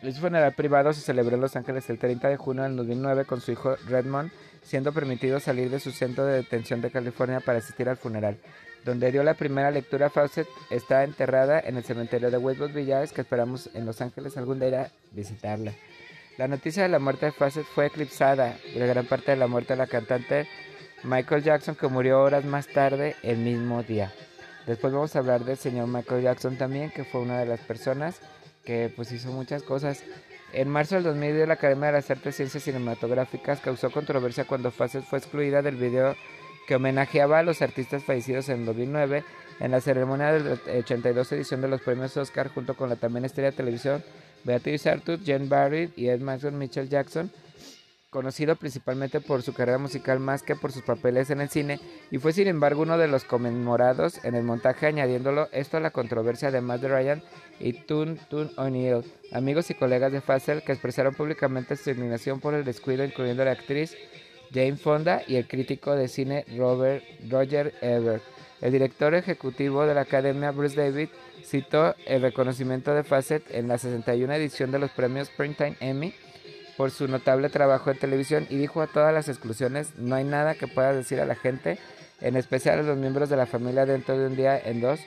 Su funeral privado se celebró en Los Ángeles el 30 de junio del 2009 con su hijo Redmond, siendo permitido salir de su centro de detención de California para asistir al funeral donde dio la primera lectura, Fawcett está enterrada en el cementerio de Westwood Village, que esperamos en Los Ángeles algún día visitarla. La noticia de la muerte de Fawcett fue eclipsada de gran parte de la muerte de la cantante Michael Jackson, que murió horas más tarde el mismo día. Después vamos a hablar del señor Michael Jackson también, que fue una de las personas que pues hizo muchas cosas. En marzo del 2010 la Academia de las Artes y Ciencias Cinematográficas causó controversia cuando Fawcett fue excluida del video que homenajeaba a los artistas fallecidos en 2009 en la ceremonia de la 82 edición de los premios Oscar junto con la también estrella de televisión Beatriz Arthur, Jen Barrett y Ed Maxwell Mitchell Jackson, conocido principalmente por su carrera musical más que por sus papeles en el cine, y fue sin embargo uno de los conmemorados en el montaje añadiéndolo esto a la controversia de Matt Ryan y Toon Toon O'Neill, amigos y colegas de Fassel que expresaron públicamente su indignación por el descuido incluyendo a la actriz Jane Fonda y el crítico de cine Robert, Roger Ebert. El director ejecutivo de la Academia, Bruce David, citó el reconocimiento de Facet en la 61 edición de los premios Springtime Emmy por su notable trabajo en televisión y dijo a todas las exclusiones, no hay nada que pueda decir a la gente, en especial a los miembros de la familia dentro de un día en dos,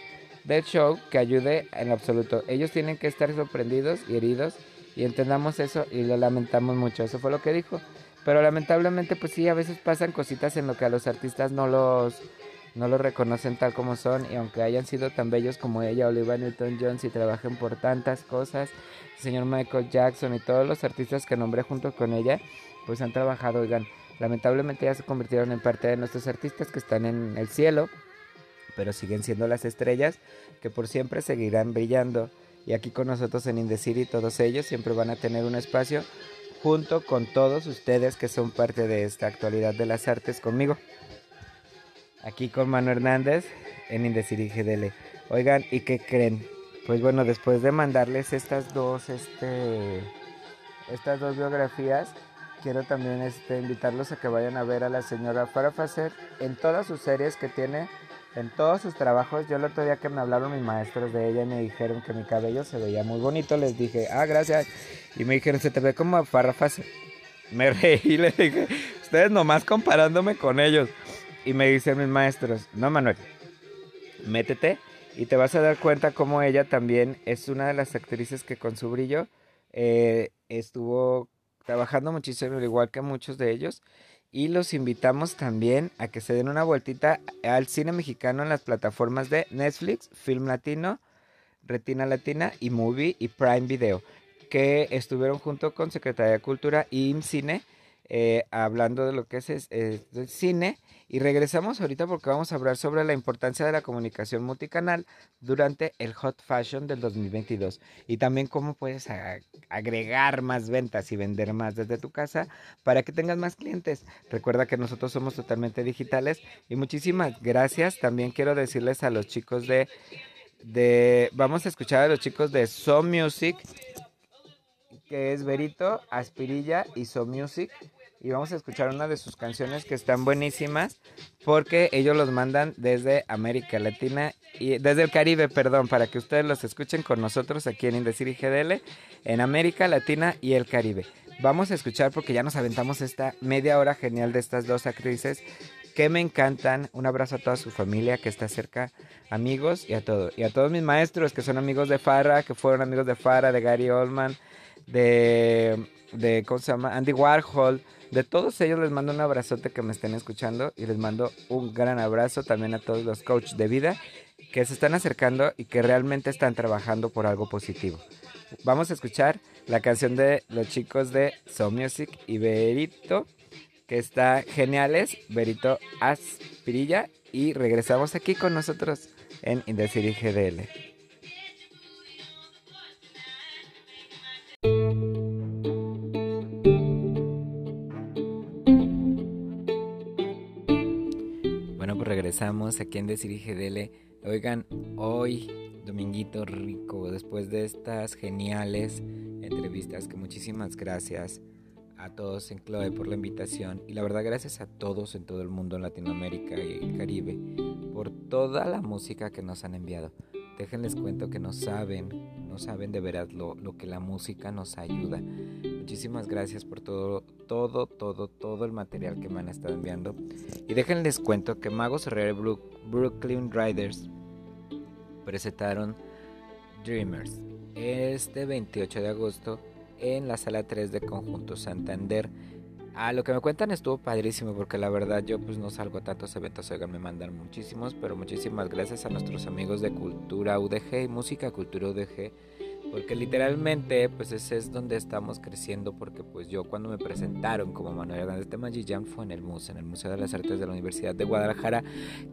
del show que ayude en absoluto. Ellos tienen que estar sorprendidos y heridos y entendamos eso y lo lamentamos mucho. Eso fue lo que dijo. Pero lamentablemente, pues sí, a veces pasan cositas en lo que a los artistas no los, no los reconocen tal como son. Y aunque hayan sido tan bellos como ella, Olivia Newton-Jones, y trabajen por tantas cosas, el señor Michael Jackson y todos los artistas que nombré junto con ella, pues han trabajado, oigan, lamentablemente ya se convirtieron en parte de nuestros artistas que están en el cielo, pero siguen siendo las estrellas que por siempre seguirán brillando. Y aquí con nosotros en Indecir y todos ellos siempre van a tener un espacio junto con todos ustedes que son parte de esta actualidad de las artes conmigo. Aquí con Manu Hernández en Indecir y GDL. Oigan, ¿y qué creen? Pues bueno, después de mandarles estas dos, este, estas dos biografías, quiero también este, invitarlos a que vayan a ver a la señora Farah Facer en todas sus series que tiene en todos sus trabajos. Yo el otro día que me hablaron mis maestros de ella y me dijeron que mi cabello se veía muy bonito, les dije, ah, gracias. Y me dijeron, se te ve como farrafas. Me reí y les dije, ustedes nomás comparándome con ellos. Y me dicen mis maestros, no, Manuel, métete y te vas a dar cuenta como ella también es una de las actrices que con su brillo eh, estuvo trabajando muchísimo, al igual que muchos de ellos. Y los invitamos también a que se den una vueltita al cine mexicano en las plataformas de Netflix, Film Latino, Retina Latina y Movie y Prime Video, que estuvieron junto con Secretaría de Cultura y IMCINE eh, hablando de lo que es, el cine. Y regresamos ahorita porque vamos a hablar sobre la importancia de la comunicación multicanal durante el Hot Fashion del 2022. Y también cómo puedes agregar más ventas y vender más desde tu casa para que tengas más clientes. Recuerda que nosotros somos totalmente digitales. Y muchísimas gracias. También quiero decirles a los chicos de... de vamos a escuchar a los chicos de So Music que es Berito, Aspirilla y So Music y vamos a escuchar una de sus canciones que están buenísimas porque ellos los mandan desde América Latina y desde el Caribe, perdón, para que ustedes los escuchen con nosotros aquí en Indecir y GDL en América Latina y el Caribe. Vamos a escuchar porque ya nos aventamos esta media hora genial de estas dos actrices que me encantan. Un abrazo a toda su familia que está cerca, amigos y a todos. Y a todos mis maestros que son amigos de Farah, que fueron amigos de Farah, de Gary Oldman, de, de ¿cómo se llama? Andy Warhol de todos ellos les mando un abrazote que me estén escuchando y les mando un gran abrazo también a todos los coaches de vida que se están acercando y que realmente están trabajando por algo positivo. Vamos a escuchar la canción de los chicos de So Music y Berito que está geniales, Berito Aspirilla. Y regresamos aquí con nosotros en Indecir GDL. Regresamos aquí en Decir GDL. Oigan, hoy, dominguito rico, después de estas geniales entrevistas, que muchísimas gracias a todos en Chloe por la invitación y la verdad gracias a todos en todo el mundo, en Latinoamérica y el Caribe, por toda la música que nos han enviado. Déjenles cuento que no saben, no saben de verdad lo, lo que la música nos ayuda. Muchísimas gracias por todo, todo, todo, todo el material que me han estado enviando. Y déjenles cuento que Magos Herrera Brooklyn Riders presentaron Dreamers este 28 de agosto en la sala 3 de Conjunto Santander. A lo que me cuentan estuvo padrísimo porque la verdad yo pues no salgo a tantos eventos, oigan, me mandan muchísimos, pero muchísimas gracias a nuestros amigos de Cultura UDG y Música Cultura UDG, porque literalmente pues ese es donde estamos creciendo porque pues yo cuando me presentaron como Manuel Hernández de Magillán fue en el MUSE, en el Museo de las Artes de la Universidad de Guadalajara,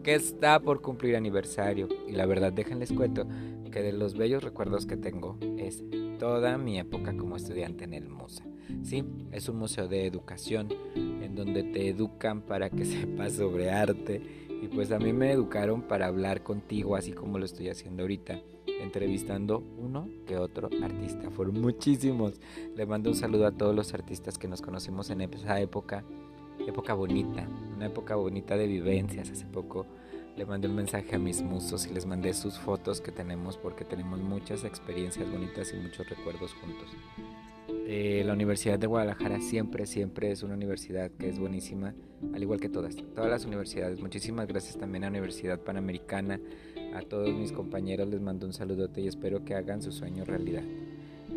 que está por cumplir aniversario. Y la verdad déjenles cuento que de los bellos recuerdos que tengo es toda mi época como estudiante en el MUSA. Sí, es un museo de educación en donde te educan para que sepas sobre arte. Y pues a mí me educaron para hablar contigo así como lo estoy haciendo ahorita, entrevistando uno que otro artista. Fueron muchísimos. Le mando un saludo a todos los artistas que nos conocimos en esa época, época bonita, una época bonita de vivencias. Hace poco le mandé un mensaje a mis musos y les mandé sus fotos que tenemos porque tenemos muchas experiencias bonitas y muchos recuerdos juntos. Eh, la Universidad de Guadalajara siempre, siempre es una universidad que es buenísima, al igual que todas, todas las universidades. Muchísimas gracias también a la Universidad Panamericana, a todos mis compañeros les mando un saludote y espero que hagan su sueño realidad.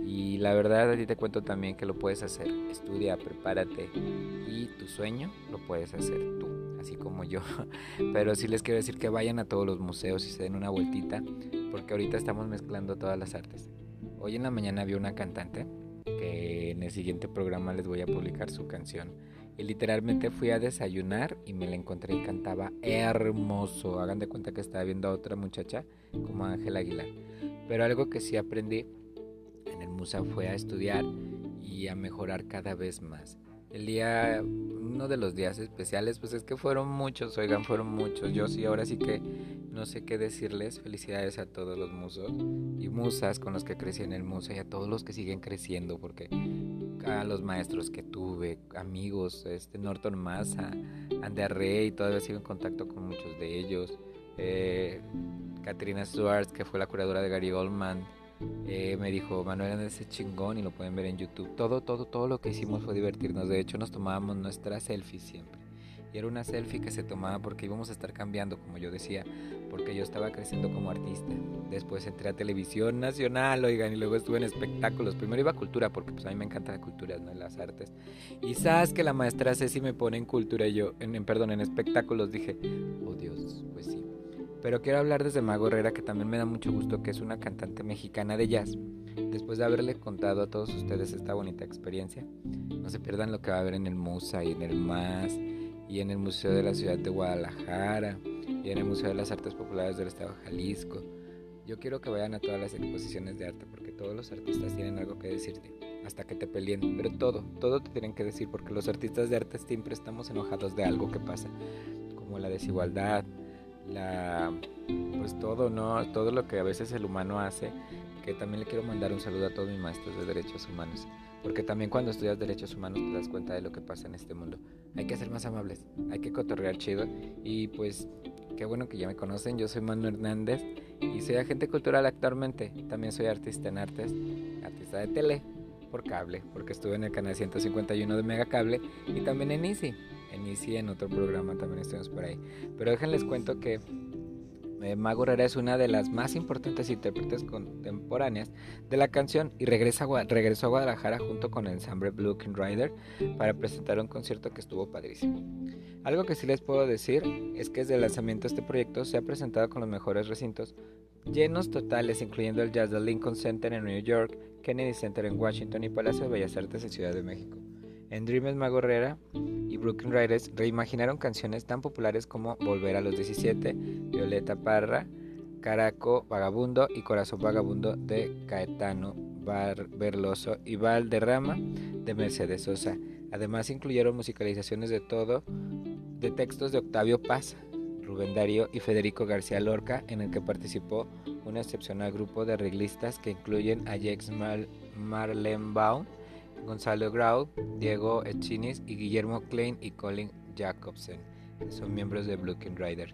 Y la verdad a ti te cuento también que lo puedes hacer. Estudia, prepárate y tu sueño lo puedes hacer tú, así como yo. Pero sí les quiero decir que vayan a todos los museos y se den una vueltita, porque ahorita estamos mezclando todas las artes. Hoy en la mañana vi una cantante que en el siguiente programa les voy a publicar su canción. Y literalmente fui a desayunar y me la encontré y cantaba hermoso. Hagan de cuenta que estaba viendo a otra muchacha como Ángela Aguilar. Pero algo que sí aprendí en el Musa fue a estudiar y a mejorar cada vez más. El día, uno de los días especiales, pues es que fueron muchos, oigan, fueron muchos. Yo sí, ahora sí que no sé qué decirles. Felicidades a todos los musos y musas con los que crecí en el Musa y a todos los que siguen creciendo, porque a los maestros que tuve, amigos, este Norton Massa, Andrea Rey, todavía sigo en contacto con muchos de ellos. Eh, Katrina Stewart, que fue la curadora de Gary Goldman, eh, me dijo, Manuel en ese chingón y lo pueden ver en YouTube. Todo, todo, todo lo que hicimos fue divertirnos. De hecho, nos tomábamos nuestra selfie siempre. Y era una selfie que se tomaba porque íbamos a estar cambiando, como yo decía, porque yo estaba creciendo como artista. Después entré a televisión nacional, oigan, y luego estuve en espectáculos. Primero iba a cultura, porque pues a mí me encanta la cultura, ¿no? Las artes. Y sabes que la maestra Ceci me pone en cultura y yo, en, perdón, en espectáculos, dije, oh Dios, pues sí. Pero quiero hablar desde Mago Herrera, que también me da mucho gusto, que es una cantante mexicana de jazz. Después de haberle contado a todos ustedes esta bonita experiencia, no se pierdan lo que va a haber en el Musa y en el MAS y en el Museo de la Ciudad de Guadalajara y en el Museo de las Artes Populares del Estado de Jalisco. Yo quiero que vayan a todas las exposiciones de arte porque todos los artistas tienen algo que decirte, hasta que te peleen, pero todo, todo te tienen que decir porque los artistas de arte siempre estamos enojados de algo que pasa, como la desigualdad, pues todo, ¿no? Todo lo que a veces el humano hace, que también le quiero mandar un saludo a todos mis maestros de derechos humanos, porque también cuando estudias derechos humanos te das cuenta de lo que pasa en este mundo. Hay que ser más amables, hay que cotorrear chido y pues qué bueno que ya me conocen, yo soy Manuel Hernández y soy agente cultural actualmente, también soy artista en artes, artista de tele por cable, porque estuve en el canal 151 de Megacable y también en Easy Easy, en otro programa también estuvimos por ahí. Pero déjenles cuento que eh, Mago Herrera es una de las más importantes intérpretes contemporáneas de la canción y regresa regresó a Guadalajara junto con el ensamble Blue King Rider para presentar un concierto que estuvo padrísimo. Algo que sí les puedo decir es que desde el lanzamiento de este proyecto se ha presentado con los mejores recintos llenos totales, incluyendo el Jazz del Lincoln Center en New York, Kennedy Center en Washington y Palacio de Bellas Artes en Ciudad de México. En Dreamers Mago Herrera y Brooklyn Riders reimaginaron canciones tan populares como Volver a los 17, Violeta Parra, Caraco Vagabundo y Corazón Vagabundo de Caetano Berloso y Valderrama de Mercedes Sosa. Además incluyeron musicalizaciones de todo de textos de Octavio Paz, Rubén Darío y Federico García Lorca, en el que participó un excepcional grupo de arreglistas que incluyen a Jex Marlenbaum, Gonzalo Grau, Diego Echinis y Guillermo Klein y Colin Jacobsen, son miembros de Blue Rider.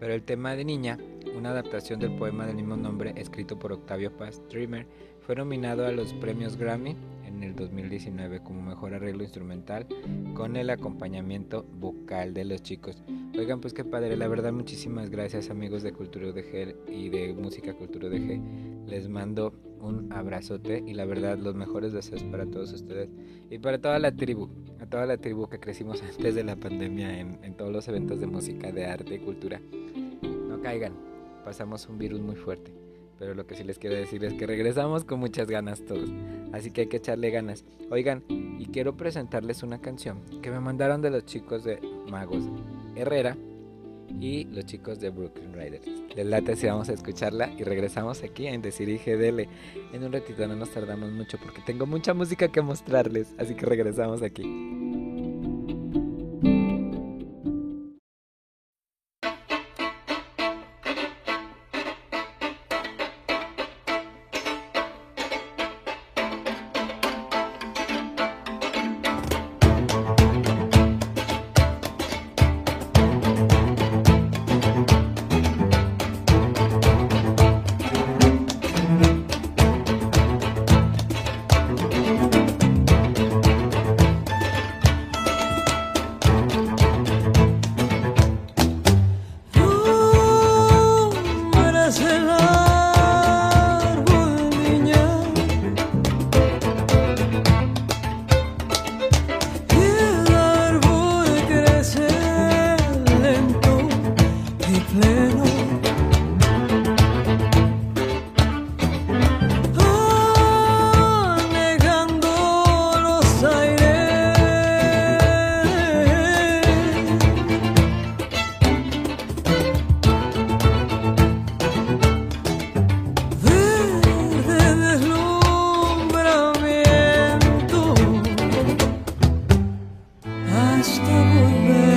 Pero el tema de Niña, una adaptación del poema del mismo nombre escrito por Octavio Paz Dreamer, fue nominado a los premios Grammy en el 2019 como mejor arreglo instrumental con el acompañamiento vocal de los chicos. Oigan, pues qué padre, la verdad muchísimas gracias amigos de Cultura UDG y de Música Cultura UDG. Les mando un abrazote y la verdad los mejores deseos para todos ustedes y para toda la tribu, a toda la tribu que crecimos antes de la pandemia en, todos los eventos de música, de arte y cultura. No caigan, pasamos un virus muy fuerte. Pero lo que sí les quiero decir es que regresamos con muchas ganas todos. Así que hay que echarle ganas. Oigan, y quiero presentarles una canción que me mandaron de los chicos de Magos Herrera y los chicos de Brooklyn Riders. Les late si vamos a escucharla y regresamos aquí en Decir GDL. En un ratito no nos tardamos mucho porque tengo mucha música que mostrarles. Así que regresamos aquí. Niña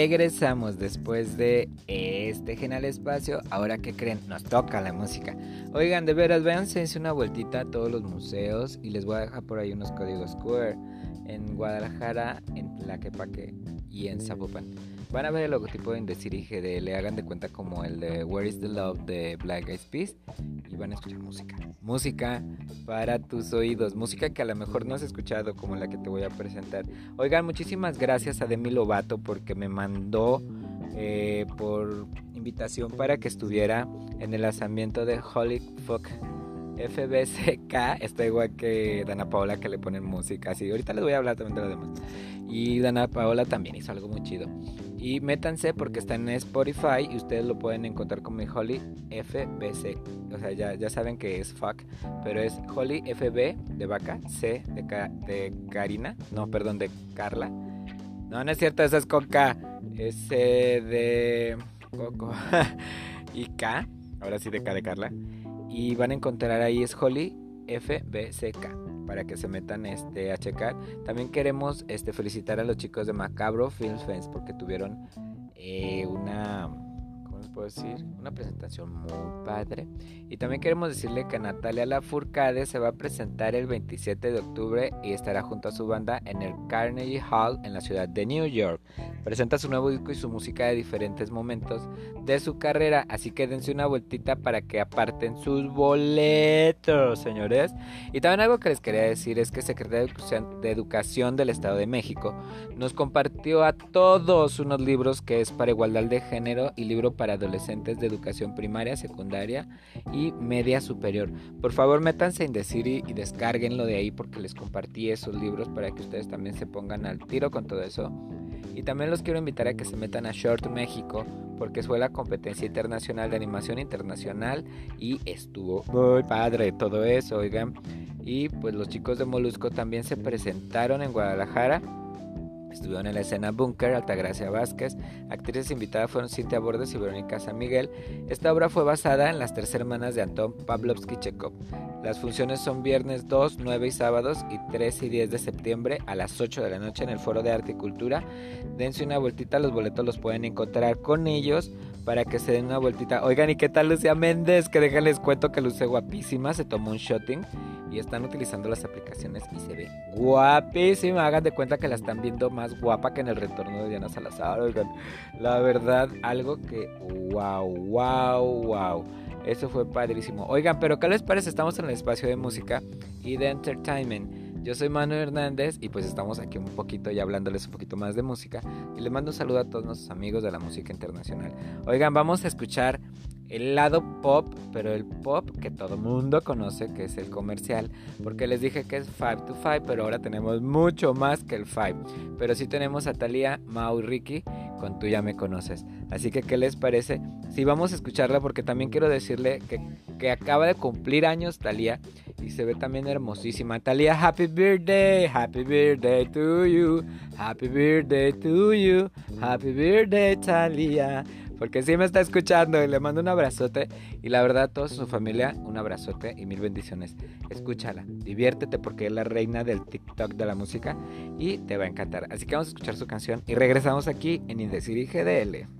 Regresamos después de este genial espacio. Ahora que creen, nos toca la música. Oigan, de veras, véanse una vueltita a todos los museos y les voy a dejar por ahí unos códigos QR en Guadalajara, en Tlaquepaque y en Zapopan. Van a ver el logotipo de Indecir y GDL, hagan de cuenta como el de Where is the Love de Black Eyed Peas van a escuchar música. Música para tus oídos, música que a lo mejor no has escuchado como la que te voy a presentar. Oigan, muchísimas gracias a Demi Lovato porque me mandó eh, por invitación para que estuviera en el lanzamiento de Holy Fuck FBCK. Está igual que Dana Paola que le ponen música así. Ahorita les voy a hablar también de lo demás. Y Dana Paola también hizo algo muy chido. Y métanse porque está en Spotify y ustedes lo pueden encontrar como Holly FBC. O sea, ya, ya saben que es fuck, pero es Holly FB de vaca, C de, de Karina, no, perdón, de Carla. No, no es cierto, esa es con K. S de Coco. y K, ahora sí de K de Carla. Y van a encontrar ahí es Holly FBCK para que se metan este, a checar. También queremos este, felicitar a los chicos de Macabro Film Fest porque tuvieron eh, una, ¿cómo les puedo decir? Una presentación muy padre. Y también queremos decirle que Natalia Lafourcade se va a presentar el 27 de octubre y estará junto a su banda en el Carnegie Hall en la ciudad de New York. Presenta su nuevo disco y su música de diferentes momentos de su carrera, así que dense una vueltita para que aparten sus boletos, señores. Y también algo que les quería decir es que Educación, de Educación del Estado de México nos compartió a todos unos libros que es para igualdad de género y libro para adolescentes de educación primaria, secundaria y media superior. Por favor, métanse en Deciri y descarguenlo de ahí porque les compartí esos libros para que ustedes también se pongan al tiro con todo eso. Y también los quiero invitar a que se metan a Short México porque fue la competencia internacional de animación internacional y estuvo muy padre todo eso, oigan. Y pues los chicos de Molusco también se presentaron en Guadalajara. Estuvieron en la escena Bunker, Altagracia Vázquez. Actrices invitadas fueron Cintia Bordes y Verónica San Miguel. Esta obra fue basada en las tres hermanas de Anton Pavlovsky Chekhov. Las funciones son viernes 2, 9 y sábados y 3 y 10 de septiembre a las 8 de la noche en el Foro de Arte y Cultura. Dense una vueltita, los boletos los pueden encontrar con ellos para que se den una vueltita. Oigan, ¿y qué tal Lucía Méndez? Que déjenles cuento que luce guapísima, se tomó un shotting y están utilizando las aplicaciones y se ve guapísima. Hagan de cuenta que la están viendo más guapa que en el retorno de Diana Salazar. Oigan, la verdad, algo que wow, wow, wow. Eso fue padrísimo. Oigan, pero ¿qué les parece? Estamos en el espacio de música y de entertainment. Yo soy Manuel Hernández y pues estamos aquí un poquito ya hablándoles un poquito más de música. Y les mando un saludo a todos nuestros amigos de la música internacional. Oigan, vamos a escuchar el lado pop, pero el pop que todo mundo conoce, que es el comercial, porque les dije que es 5 to 5, pero ahora tenemos mucho más que el 5. Pero sí tenemos a Thalía, Mau y Ricky con Tú ya me conoces. Así que, ¿qué les parece? Sí, vamos a escucharla porque también quiero decirle que, que acaba de cumplir años Thalía y se ve también hermosísima. Thalía, happy birthday, happy birthday to you, happy birthday to you, happy birthday Thalía porque sí me está escuchando y le mando un abrazote. Y la verdad, a toda su familia, un abrazote y mil bendiciones. Escúchala, diviértete porque es la reina del TikTok de la música y te va a encantar. Así que vamos a escuchar su canción y regresamos aquí en Indecir y GDL.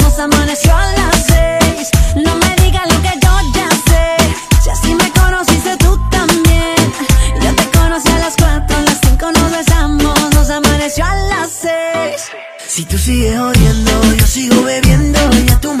amaneció a las seis. No me digas lo que yo ya sé. Si así me conociste tú también. Yo te conocí a las cuatro, a las cinco nos besamos, amaneció a las seis. Si tú sigues odiando, yo sigo bebiendo, ya tú me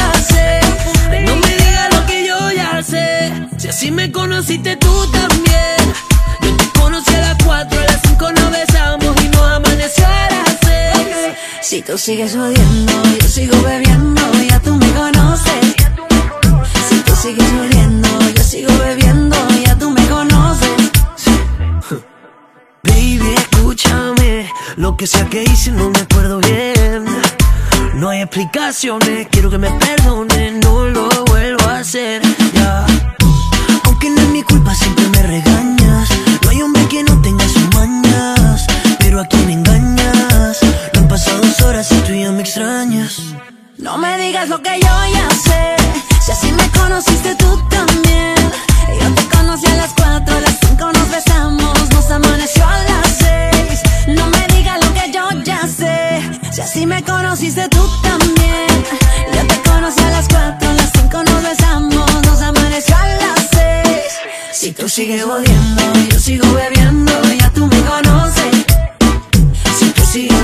No me digas lo que yo ya sé. Si así me conociste tú también. Yo te conocí a las 4, a las 5 nos besamos y nos amaneció a las 6. Si tú sigues odiando, yo sigo bebiendo, ya tú me conoces. Si tú sigues odiando, yo sigo bebiendo, ya tú me conoces. Baby, escúchame. Lo que sea que hice no me acuerdo bien. No hay explicaciones, quiero que me perdonen, no lo hacer. Ya. Aunque no es mi culpa, siempre me regañas. No hay hombre que no tenga sus mañas. Pero a quien engañas. No han pasado dos horas y tú ya me extrañas. No me digas lo que yo ya sé. Si así me conociste tú también. Yo te conocí a las 4, a las 5 nos besamos, nos amaneció a las 6. No me digas lo que yo ya sé. Si así me conociste tú también. Tú sigues odiando, yo sigo bebiendo, ya tú me conoces. Si tú sigues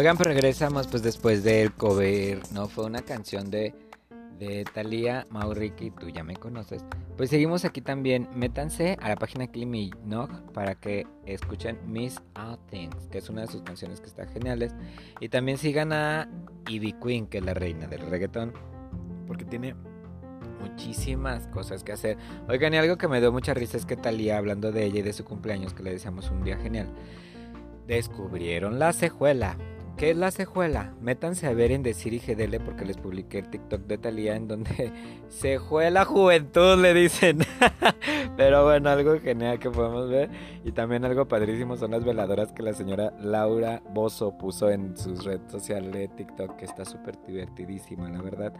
Oigan, pero regresamos pues después del cover, ¿no? Fue una canción de, de Thalía, Mauricky, tú ya me conoces. Pues seguimos aquí también, métanse a la página Kylie Minogue para que escuchen Miss All Things, que es una de sus canciones que está geniales. Y también sigan a Ivy Queen, que es la reina del reggaetón, porque tiene muchísimas cosas que hacer. Oigan, y algo que me dio mucha risa es que Thalía, hablando de ella y de su cumpleaños, que le deseamos un día genial, Descubrieron la cejuela. ¿Qué es la cejuela? Métanse a ver en Decir y GDL porque les publiqué el TikTok de Talía en donde cejuela juventud le dicen. Pero bueno, algo genial que podemos ver. Y también algo padrísimo son las veladoras que la señora Laura Bozo puso en sus redes sociales de TikTok, que está súper divertidísima, la verdad.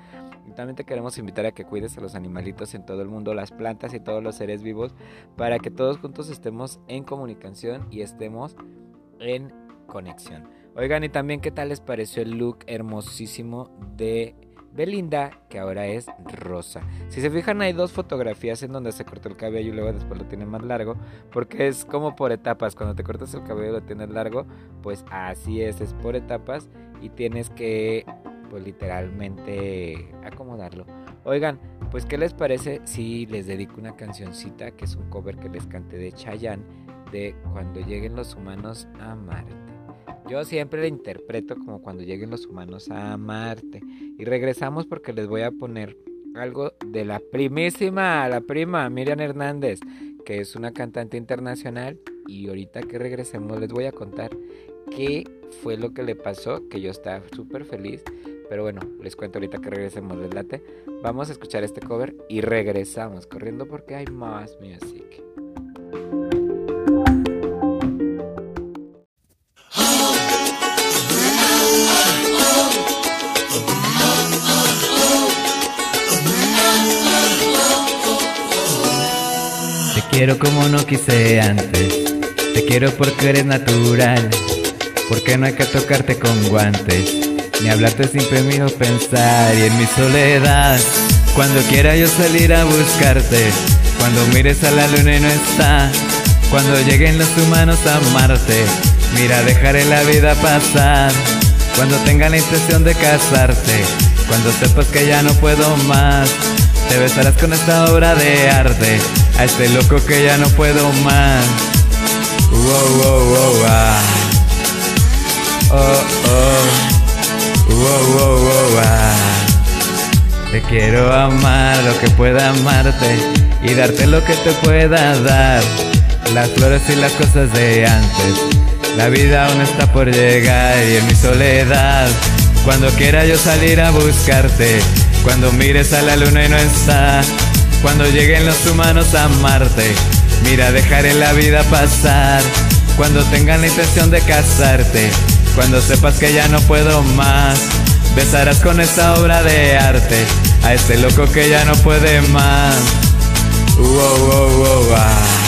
Y también te queremos invitar a que cuides a los animalitos en todo el mundo, las plantas y todos los seres vivos, para que todos juntos estemos en comunicación y estemos en conexión. Oigan, y también qué tal les pareció el look hermosísimo de Belinda, que ahora es rosa. Si se fijan, hay dos fotografías en donde se cortó el cabello y luego después lo tiene más largo, porque es como por etapas. Cuando te cortas el cabello y lo tienes largo, pues así es, es por etapas y tienes que, pues literalmente, acomodarlo. Oigan, pues ¿qué les parece si les dedico una cancioncita que es un cover que les canté de Chayanne de Cuando lleguen los humanos a Marte? Yo siempre la interpreto como cuando lleguen los humanos a Marte. Y regresamos porque les voy a poner algo de la primísima, la prima Miriam Hernández, que es una cantante internacional. Y ahorita que regresemos les voy a contar qué fue lo que le pasó, que yo estaba súper feliz. Pero bueno, les cuento ahorita que regresemos del late. Vamos a escuchar este cover y regresamos corriendo porque hay más music. Quiero como no quise antes. Te quiero porque eres natural. Porque no hay que tocarte con guantes. Ni hablarte sin permiso pensar. Y en mi soledad, cuando quiera yo salir a buscarte. Cuando mires a la luna y no está. Cuando lleguen los humanos a amarte. Mira, dejaré la vida pasar. Cuando tenga la intención de casarte. Cuando sepas que ya no puedo más. Te besarás con esta obra de arte a este loco que ya no puedo más. Wow, wow, wow, ah. Oh, oh. Wow, wow, wow, ah. Te quiero amar lo que pueda amarte y darte lo que te pueda dar. Las flores y las cosas de antes. La vida aún está por llegar y en mi soledad. Cuando quiera yo salir a buscarte cuando mires a la luna y no está, cuando lleguen los humanos a Marte, mira, dejaré la vida pasar. Cuando tengan la intención de casarte, cuando sepas que ya no puedo más, besarás con esta obra de arte a este loco que ya no puede más. Wow, wow, wow, ah.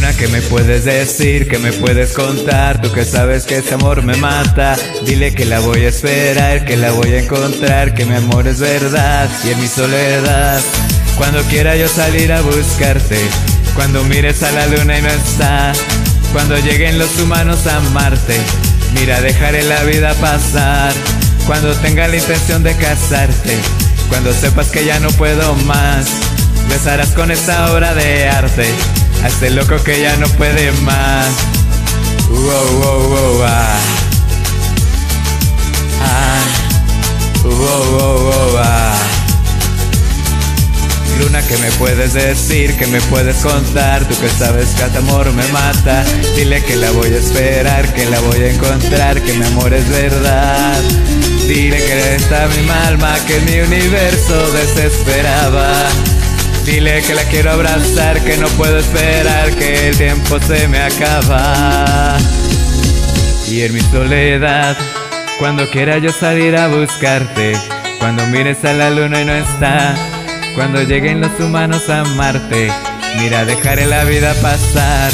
Luna, ¿qué me puedes decir? ¿Qué me puedes contar? Tú que sabes que ese amor me mata. Dile que la voy a esperar, que la voy a encontrar, que mi amor es verdad y en mi soledad. Cuando quiera yo salir a buscarte, cuando mires a la luna y no está, cuando lleguen los humanos a Marte, mira, dejaré la vida pasar. Cuando tenga la intención de casarte, cuando sepas que ya no puedo más, besarás con esta obra de arte a este loco que ya no puede más. Wow, wow, wow, ah. Ah. Wow, wow, wow, ah. Luna, que me puedes decir? que me puedes contar? Tú que sabes que este amor me mata. Dile que la voy a esperar, que la voy a encontrar, que mi amor es verdad. Dile que está mi alma, que mi universo desesperaba. Dile que la quiero abrazar, que no puedo esperar, que el tiempo se me acaba. Y en mi soledad, cuando quiera yo salir a buscarte, cuando mires a la luna y no está, cuando lleguen los humanos a Marte, mira, dejaré la vida pasar.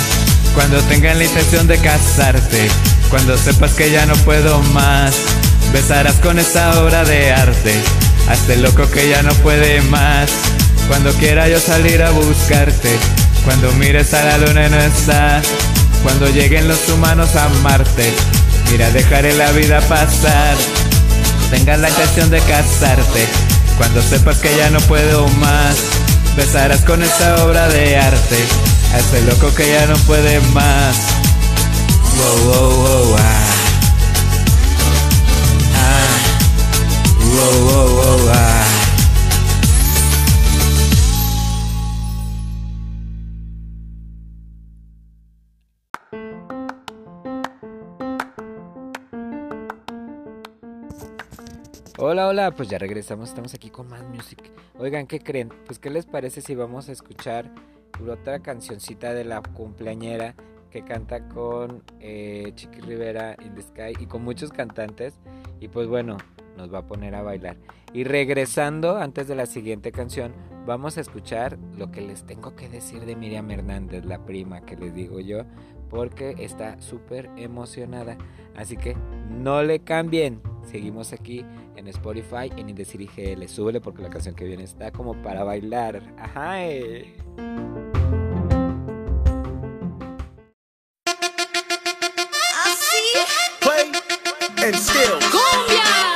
Cuando tengan la intención de casarte, cuando sepas que ya no puedo más, besarás con esta obra de arte, hasta el loco que ya no puede más. Cuando quiera yo salir a buscarte, cuando mires a la luna y no está, cuando lleguen los humanos a Marte, mira, dejaré la vida pasar. Tengas la intención de casarte, cuando sepas que ya no puedo más, besarás con esta obra de arte, Hace loco que ya no puede más. Wow, wow, wow, ah. Ah. Wow, wow, ah. Hola, hola, pues ya regresamos, estamos aquí con más music. Oigan, ¿qué creen? Pues ¿qué les parece si vamos a escuchar otra cancioncita de la cumpleañera que canta con eh, Chiqui Rivera in the Sky y con muchos cantantes? Y pues bueno, nos va a poner a bailar. Y regresando, antes de la siguiente canción, vamos a escuchar lo que les tengo que decir de Miriam Hernández, la prima que les digo yo, porque está súper emocionada. Así que no le cambien. Seguimos aquí en Spotify, en Indecir IGL. Súbele porque la canción que viene está como para bailar. Ajá. Eh. Play and still. Talía,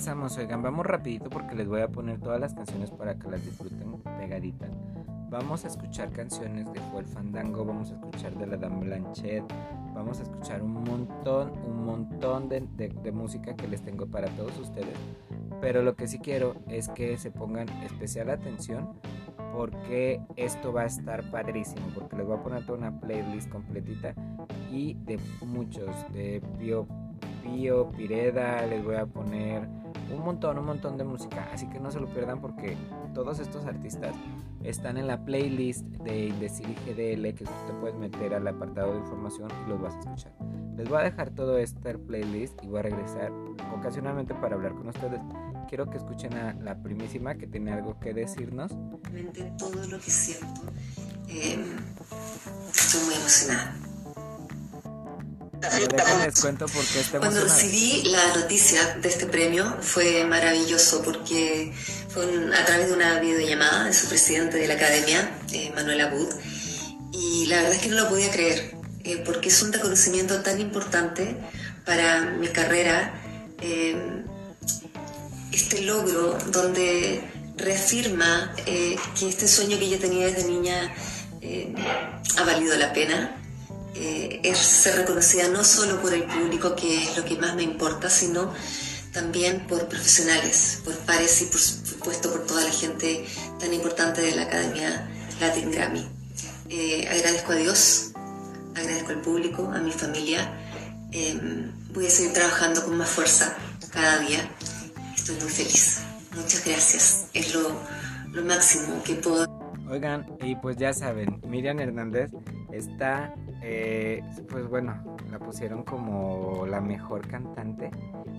regresamos, oigan, vamos rapidito porque les voy a poner todas las canciones para que las disfruten pegaditas. Vamos a escuchar canciones de Joel Fandango, vamos a escuchar de la Dame Blanchet, vamos a escuchar un montón, un montón de, de- de música que les tengo para todos ustedes. Pero lo que sí quiero es que se pongan especial atención porque esto va a estar padrísimo, porque les voy a poner toda una playlist completita y de muchos, de Pío Pío, Pireda, les voy a poner un montón, un montón de música. Así que no se lo pierdan porque todos estos artistas están en la playlist de Indecir GDL que te puedes meter al apartado de información y los vas a escuchar. Les voy a dejar todo este playlist y voy a regresar ocasionalmente para hablar con ustedes. Quiero que escuchen a la primísima que tiene algo que decirnos. todo lo que siento. Eh, estoy muy emocionada. Les cuento está Cuando recibí la noticia de este premio fue maravilloso porque fue un- a través de una videollamada de su presidente de la academia, eh, Manuel Abud, y la verdad es que no lo podía creer eh, porque es un reconocimiento tan importante para mi carrera. eh, este logro donde reafirma eh, que este sueño que yo tenía desde niña eh, ha valido la pena. Eh, es ser reconocida no solo por el público, que es lo que más me importa, sino también por profesionales, por pares y por supuesto por toda la gente tan importante de la Academia Latin Grammy. Eh, agradezco a Dios, agradezco al público, a mi familia. Eh, voy a seguir trabajando con más fuerza cada día. Estoy muy feliz. Muchas gracias. Es lo, lo máximo que puedo Oigan, y pues ya saben, Miriam Hernández está, eh, pues bueno, la pusieron como la mejor cantante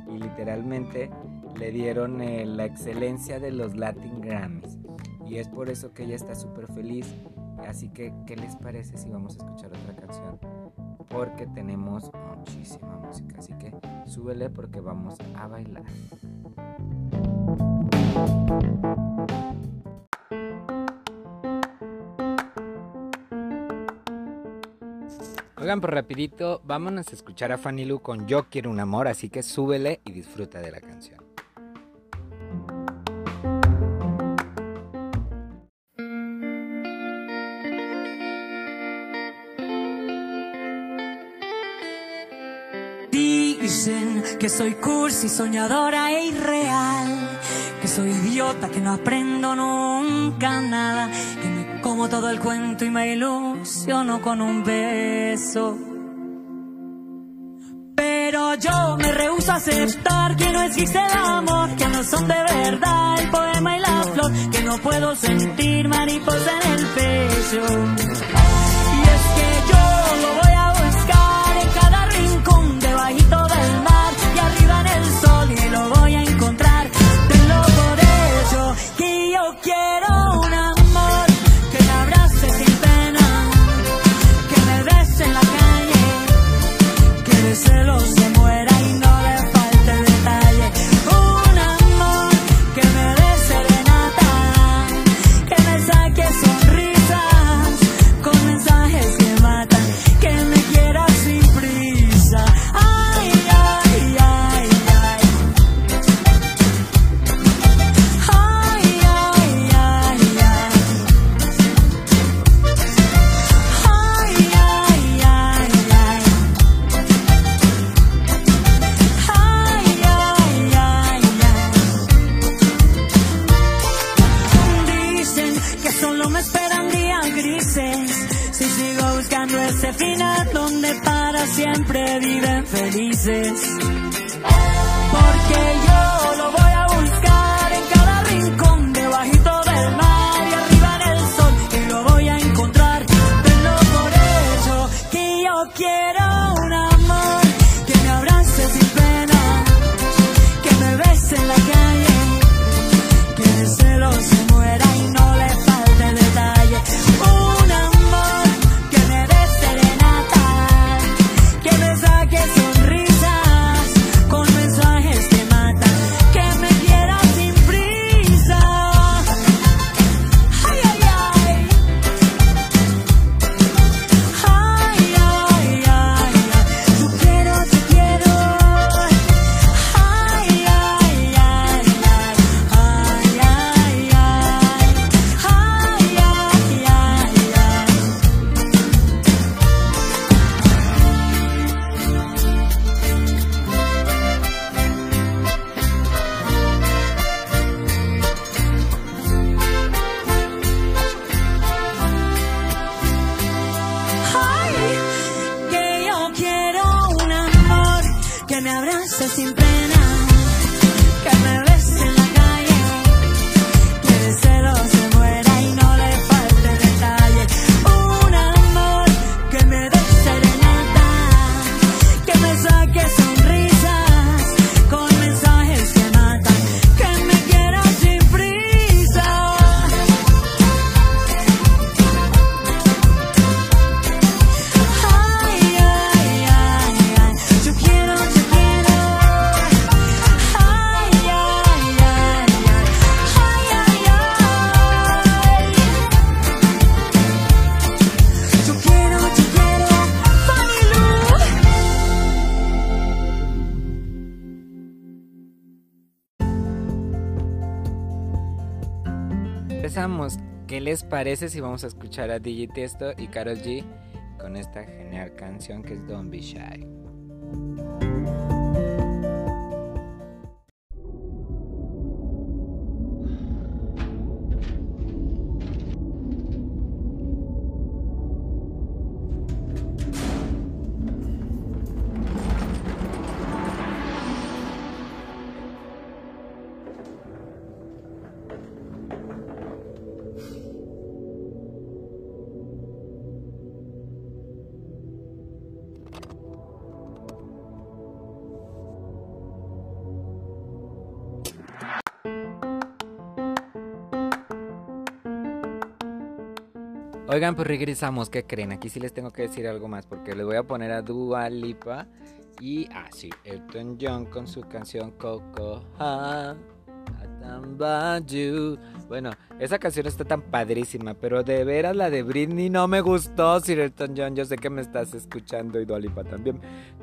y literalmente le dieron eh, la excelencia de los Latin Grammys. Y es por eso que ella está súper feliz. Así que, ¿qué les parece si vamos a escuchar otra canción? Porque tenemos muchísima música. Así que súbele porque vamos a bailar. Oigan, pues rapidito, vámonos a escuchar a Fanny Lu con Yo quiero un amor, así que súbele y disfruta de la canción. Dicen que soy cursi, soñadora e irreal. Que soy idiota, que no aprendo nunca nada. Como todo el cuento y me ilusiono con un beso. Pero yo me rehúso a aceptar que no existe el amor, que no son de verdad el poema y la flor, que no puedo sentir mariposa en el pecho. Parece si vamos a escuchar a DJ Tiesto y Karol G con esta genial canción que es Don't Be Shy? Oigan, pues regresamos, ¿qué creen? Aquí sí les tengo que decir algo más porque les voy a poner a Dua Lipa y, ah, Elton John con su canción Coco. Bueno, esa canción está tan padrísima, pero de veras la de Britney no me gustó, Sir Elton John. Yo sé que me estás escuchando y Dua Lipa también.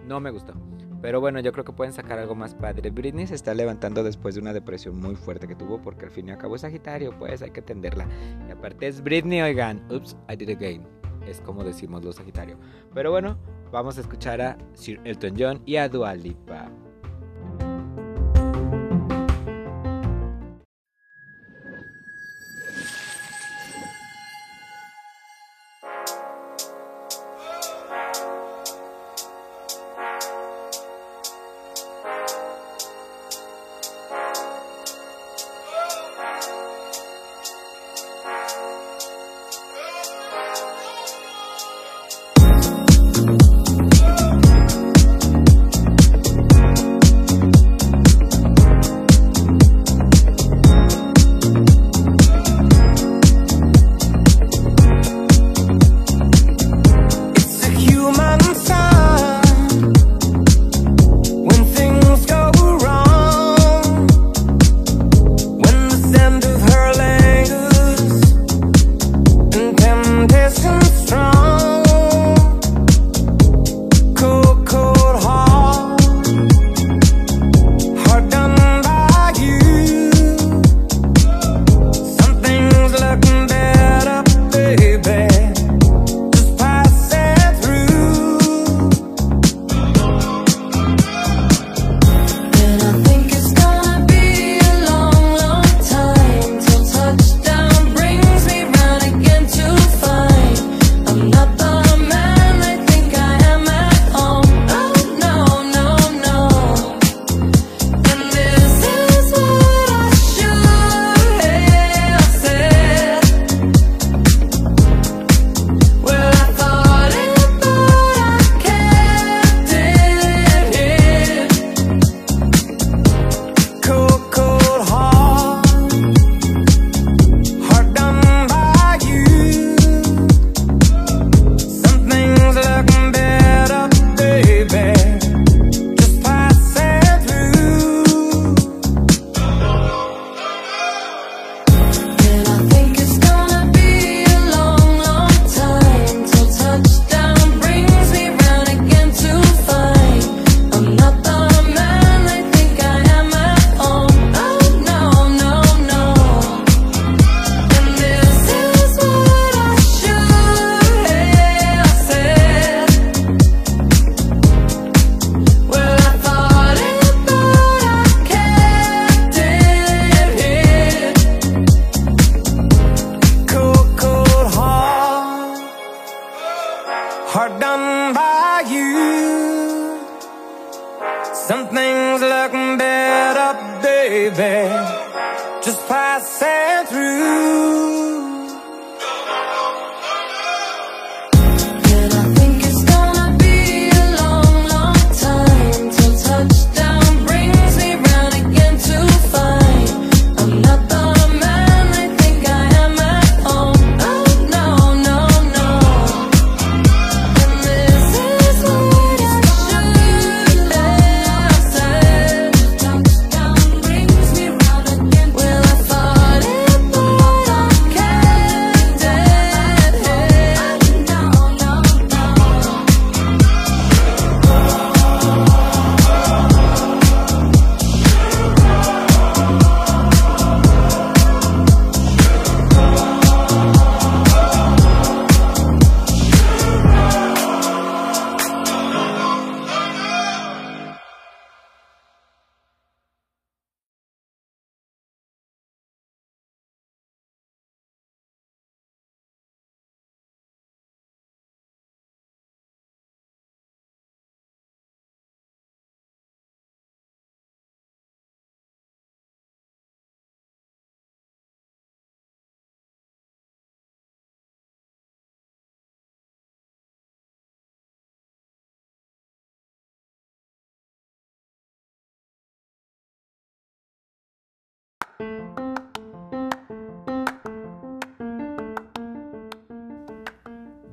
No me gustó. Pero bueno, yo creo que pueden sacar algo más padre. Britney se está levantando después de una depresión muy fuerte que tuvo porque al fin y al cabo es Sagitario, pues hay que atenderla. Y aparte es Britney, oigan, oops, I did again. Es como decimos los Sagitario. Pero bueno, vamos a escuchar a Sir Elton John y a Dua Lipa.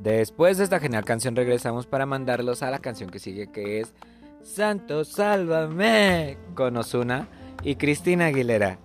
Después de esta genial canción regresamos para mandarlos a la canción que sigue que es Santo Sálvame con Osuna y Cristina Aguilera.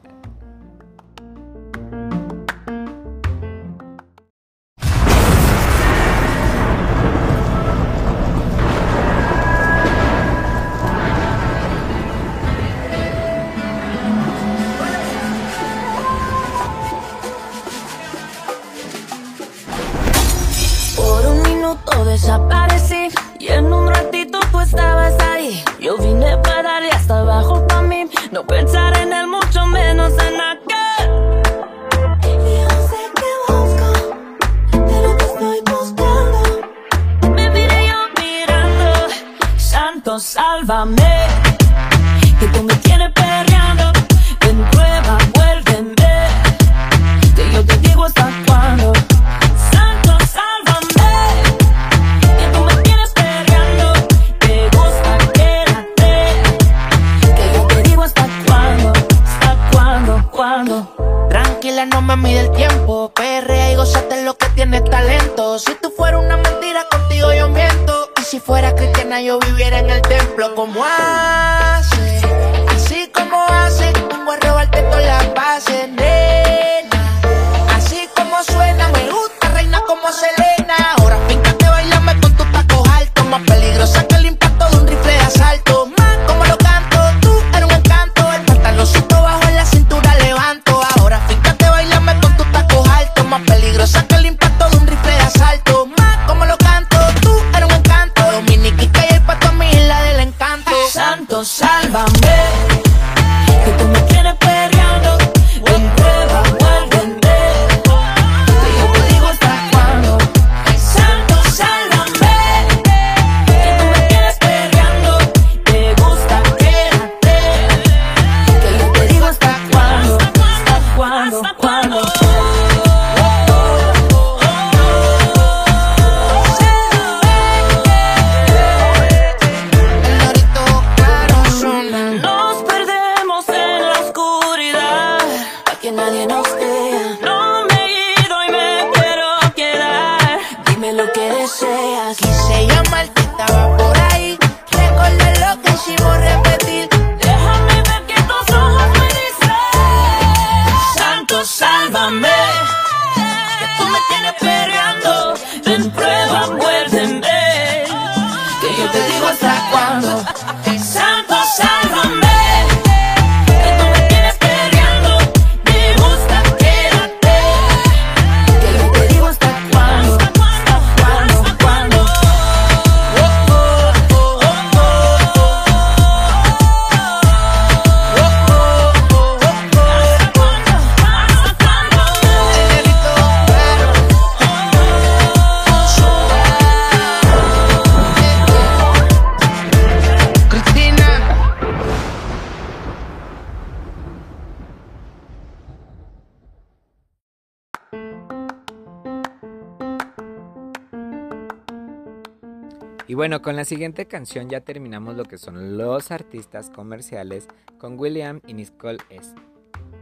Siguiente canción ya terminamos lo que son los artistas comerciales con William y Nicole S.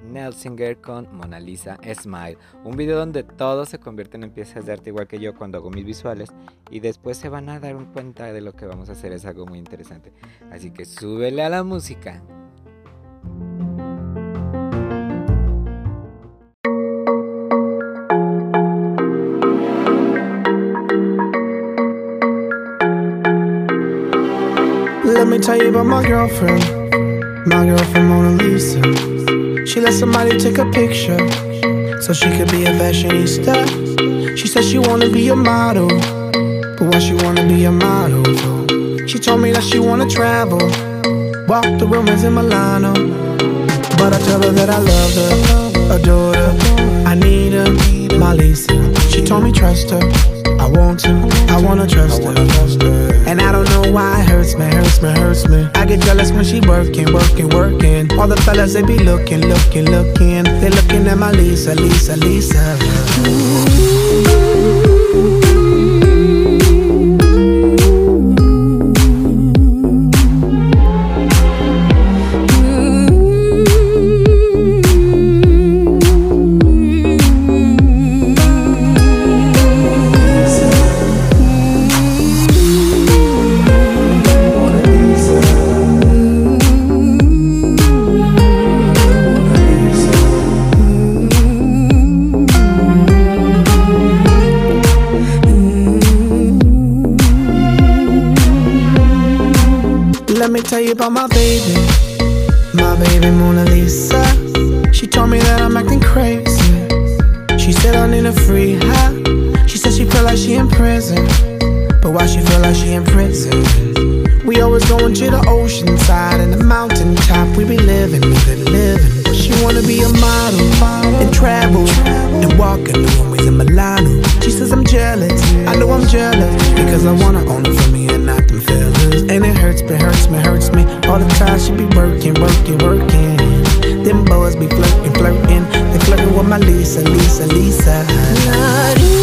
Nelsinger con Mona Lisa Smile. Un video donde todos se convierten en piezas de arte igual que yo cuando hago mis visuales y después se van a dar cuenta de lo que vamos a hacer. Es algo muy interesante. Así que súbele a la música. Tell you about my girlfriend. My girlfriend Mona Lisa. She let somebody take a picture so she could be a fashionista. She said she wanna be a model, but why she wanna be a model? She told me that she wanna travel, walk the romance in Milano. But I tell her that I love her, adore her, I need her, my Lisa. She told me trust her, I want to, I wanna trust her. And I don't know why it hurts me, hurts me, hurts me. I get jealous when she working, working, working. All the fellas they be looking, looking, looking. They looking at my Lisa, Lisa, Lisa. let about my baby. My baby Mona Lisa. She told me that I'm acting crazy. She said I need a free high. She said she feel like she in prison. But why she feel like she in prison? We always going to the ocean side and the mountain top. We be living, we be living. She wanna be a model and travel and walk in the runways in Milano. She says I'm jealous. I know I'm jealous because I wanna own it for me and not them. And it hurts me, hurts me, hurts me. All the time she be working, working, working. Them boys be flirting, flirting. They flirting with my Lisa, Lisa, Lisa. Smile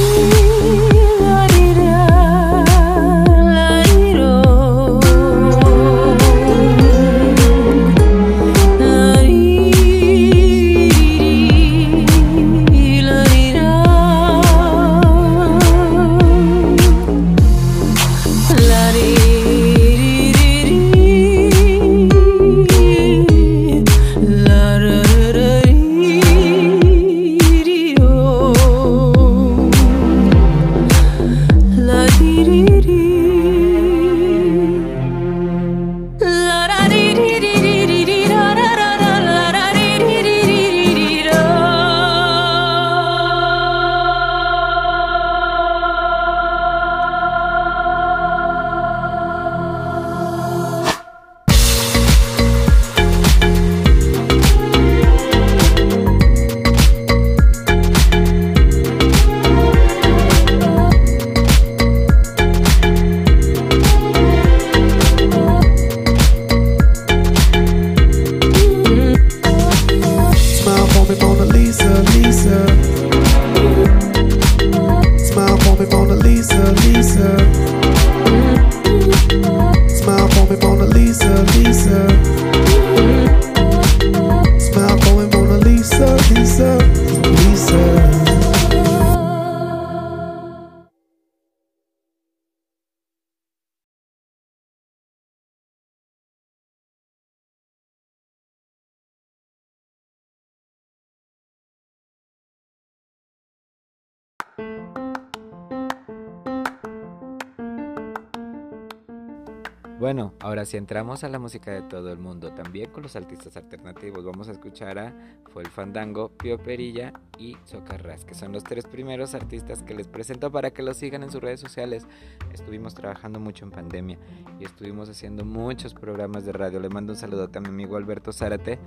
si entramos a la música de todo el mundo, también con los artistas alternativos, vamos a escuchar a Fue el Fandango, Pío Perilla y Socarras, que son los tres primeros artistas que les presento para que los sigan en sus redes sociales. Estuvimos trabajando mucho en pandemia y estuvimos haciendo muchos programas de radio. Le mando un saludo a mi amigo Alberto Zárate,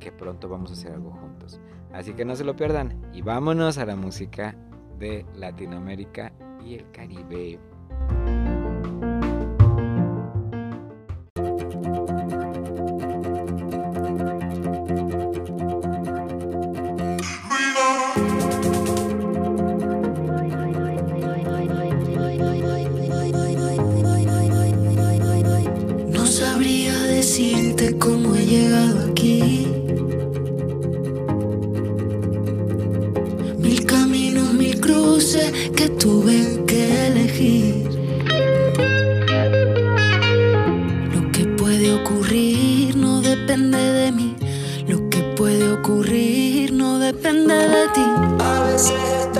que pronto vamos a hacer algo juntos. Así que no se lo pierdan y vámonos a la música de Latinoamérica y el Caribe. Mil caminos, mil cruces que tuve que elegir. Lo que puede ocurrir no depende de mí. Lo que puede ocurrir no depende de ti. A veces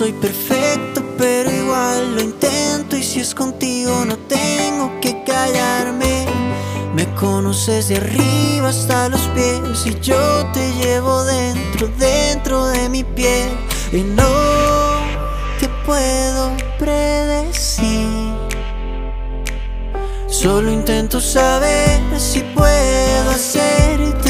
soy perfecto, pero igual lo intento y si es contigo no tengo que callarme. Me conoces de arriba hasta los pies y yo te llevo dentro, dentro de mi piel y no te puedo predecir. Solo intento saber si puedo hacerte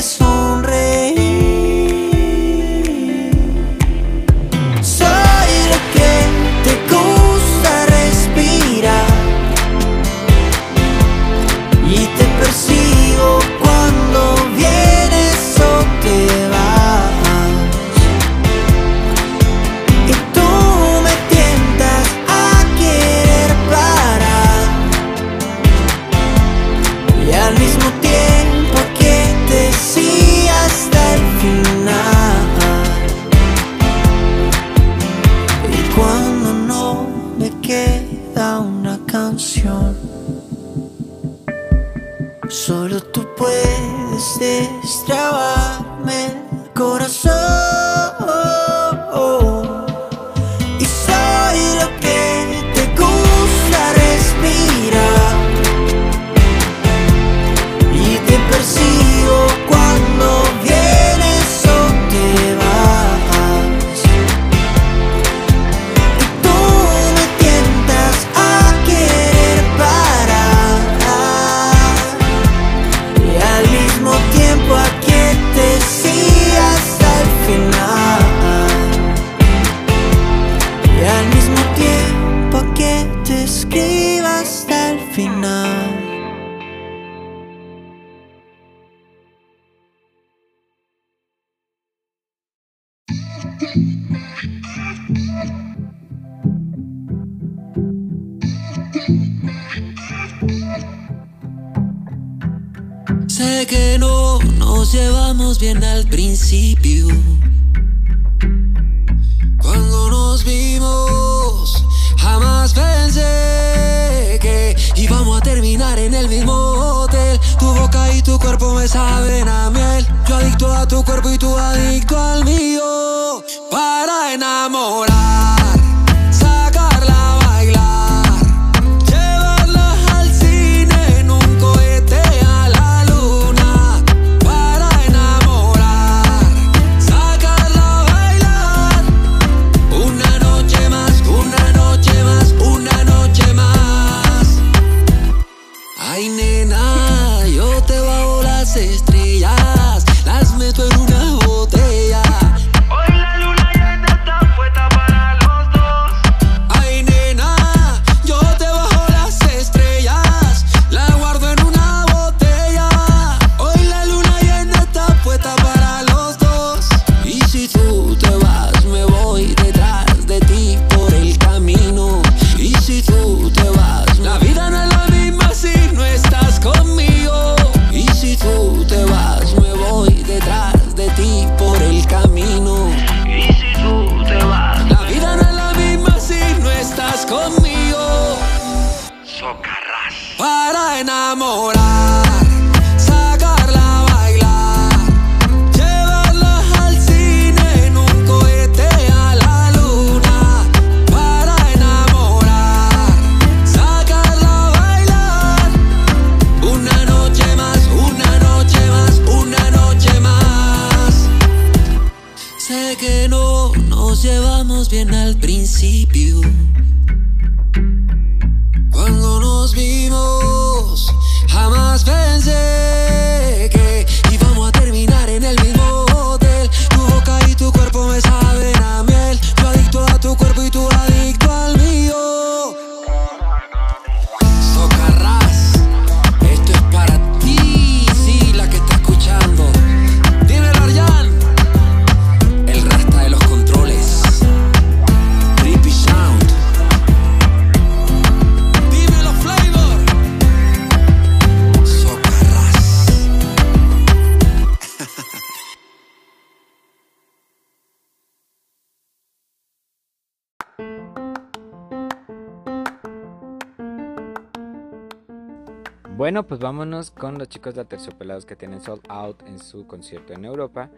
Bueno, pues vámonos con los chicos de Aterciopelados que tienen Sold Out en su concierto en Europa.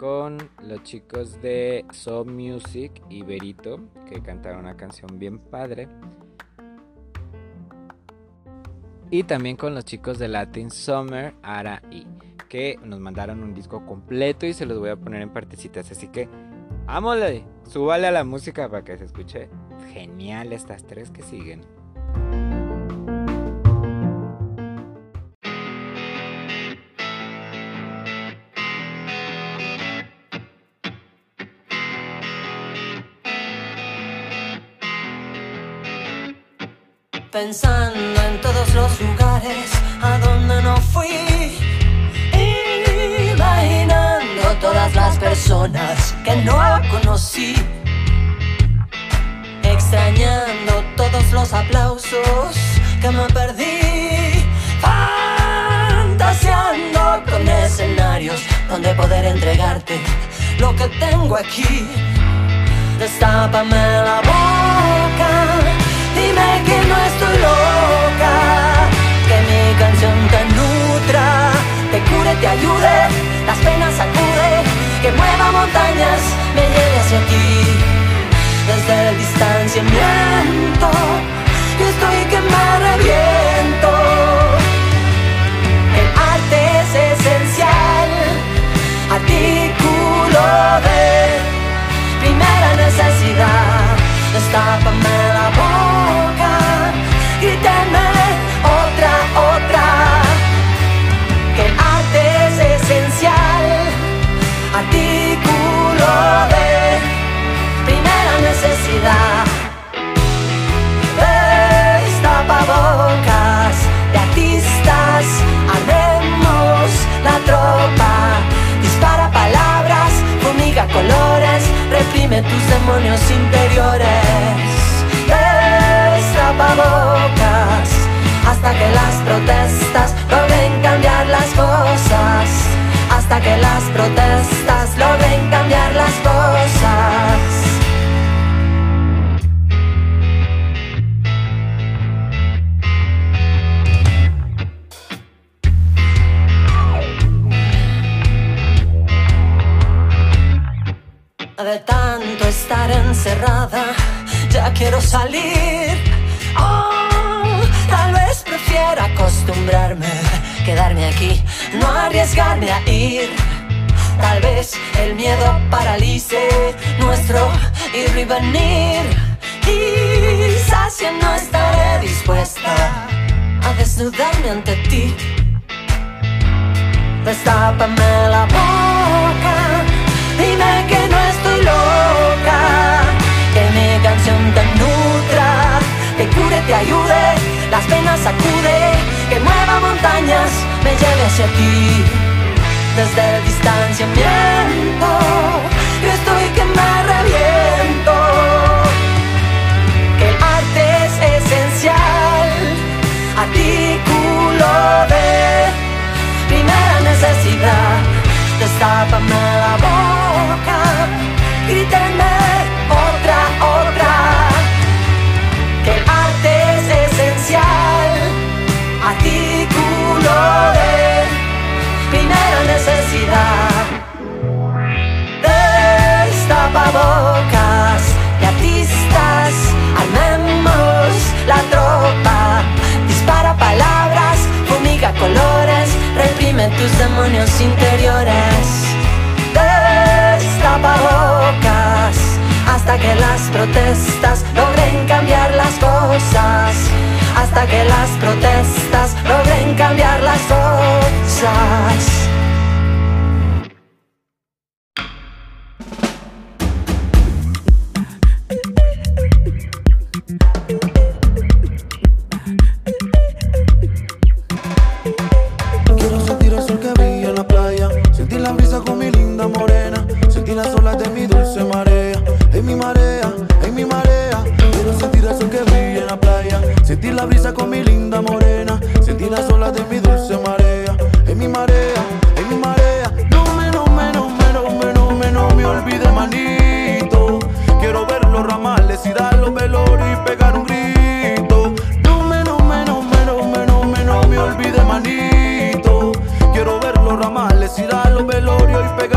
Con los chicos de So Music y Berito que cantaron una canción bien padre. Y también con los chicos de Latin Summer, Ara y que nos mandaron un disco completo y se los voy a poner en partecitas. Así que, ¡ámole! Súbale a la música para que se escuche genial estas tres que siguen. Pensando en todos los lugares a donde no fui. Imaginando todas las personas que no conocí. Extrañando todos los aplausos que me perdí. Fantaseando con escenarios donde poder entregarte lo que tengo aquí. Destápame la boca, dime que no estoy loca, que mi canción te nutra, te cure, te ayude, las penas sacude, que mueva montañas, me lleve hacia ti. Desde el distanciamiento, yo estoy que me reviento. El arte es esencial, artículo de primera necesidad. Destápame la boca, grítame otra, otra. Que el arte es esencial, artículo de primera necesidad. Destapabocas de artistas, armemos la tropa. Dispara palabras, fumiga colores, reprime tus demonios interiores. Hasta que las protestas logren cambiar las cosas. Hasta que las protestas logren cambiar las cosas. De tanto estar encerrada, ya quiero salir. Oh, tal vez prefiera acostumbrarme, quedarme aquí, no arriesgarme a ir. Tal vez el miedo paralice nuestro ir y venir. Quizás ya no estaré dispuesta a desnudarme ante ti. Destápame la boca, dime que no estoy loca, cure, te ayude, las penas sacude, que mueva montañas, me lleve hacia ti. Desde el distanciamiento, yo estoy que me reviento, que el arte es esencial, artículo de primera necesidad. Destápame la boca, grítenme otra, otra. tapabocas y artistas, armemos la tropa, dispara palabras, fumiga colores, reprime tus demonios interiores. Destapabocas hasta que las protestas logren cambiar las cosas, hasta que las protestas logren cambiar las cosas. una morena. Sentí las olas de mi dulce marea. En mi marea, en mi marea. Quiero sentir eso que brilla en la playa. Sentir la brisa con mi linda morena. Sentí las olas de mi dulce marea. En mi marea, en mi marea. No me, no me, no me, no me, no me, no me olvide, manito. Quiero ver los ramales y dar los velores y pegar un grito. No me, no me, no me, no me, no me, no me olvide, manito. Quiero ver los ramales y dar los velorios y pegar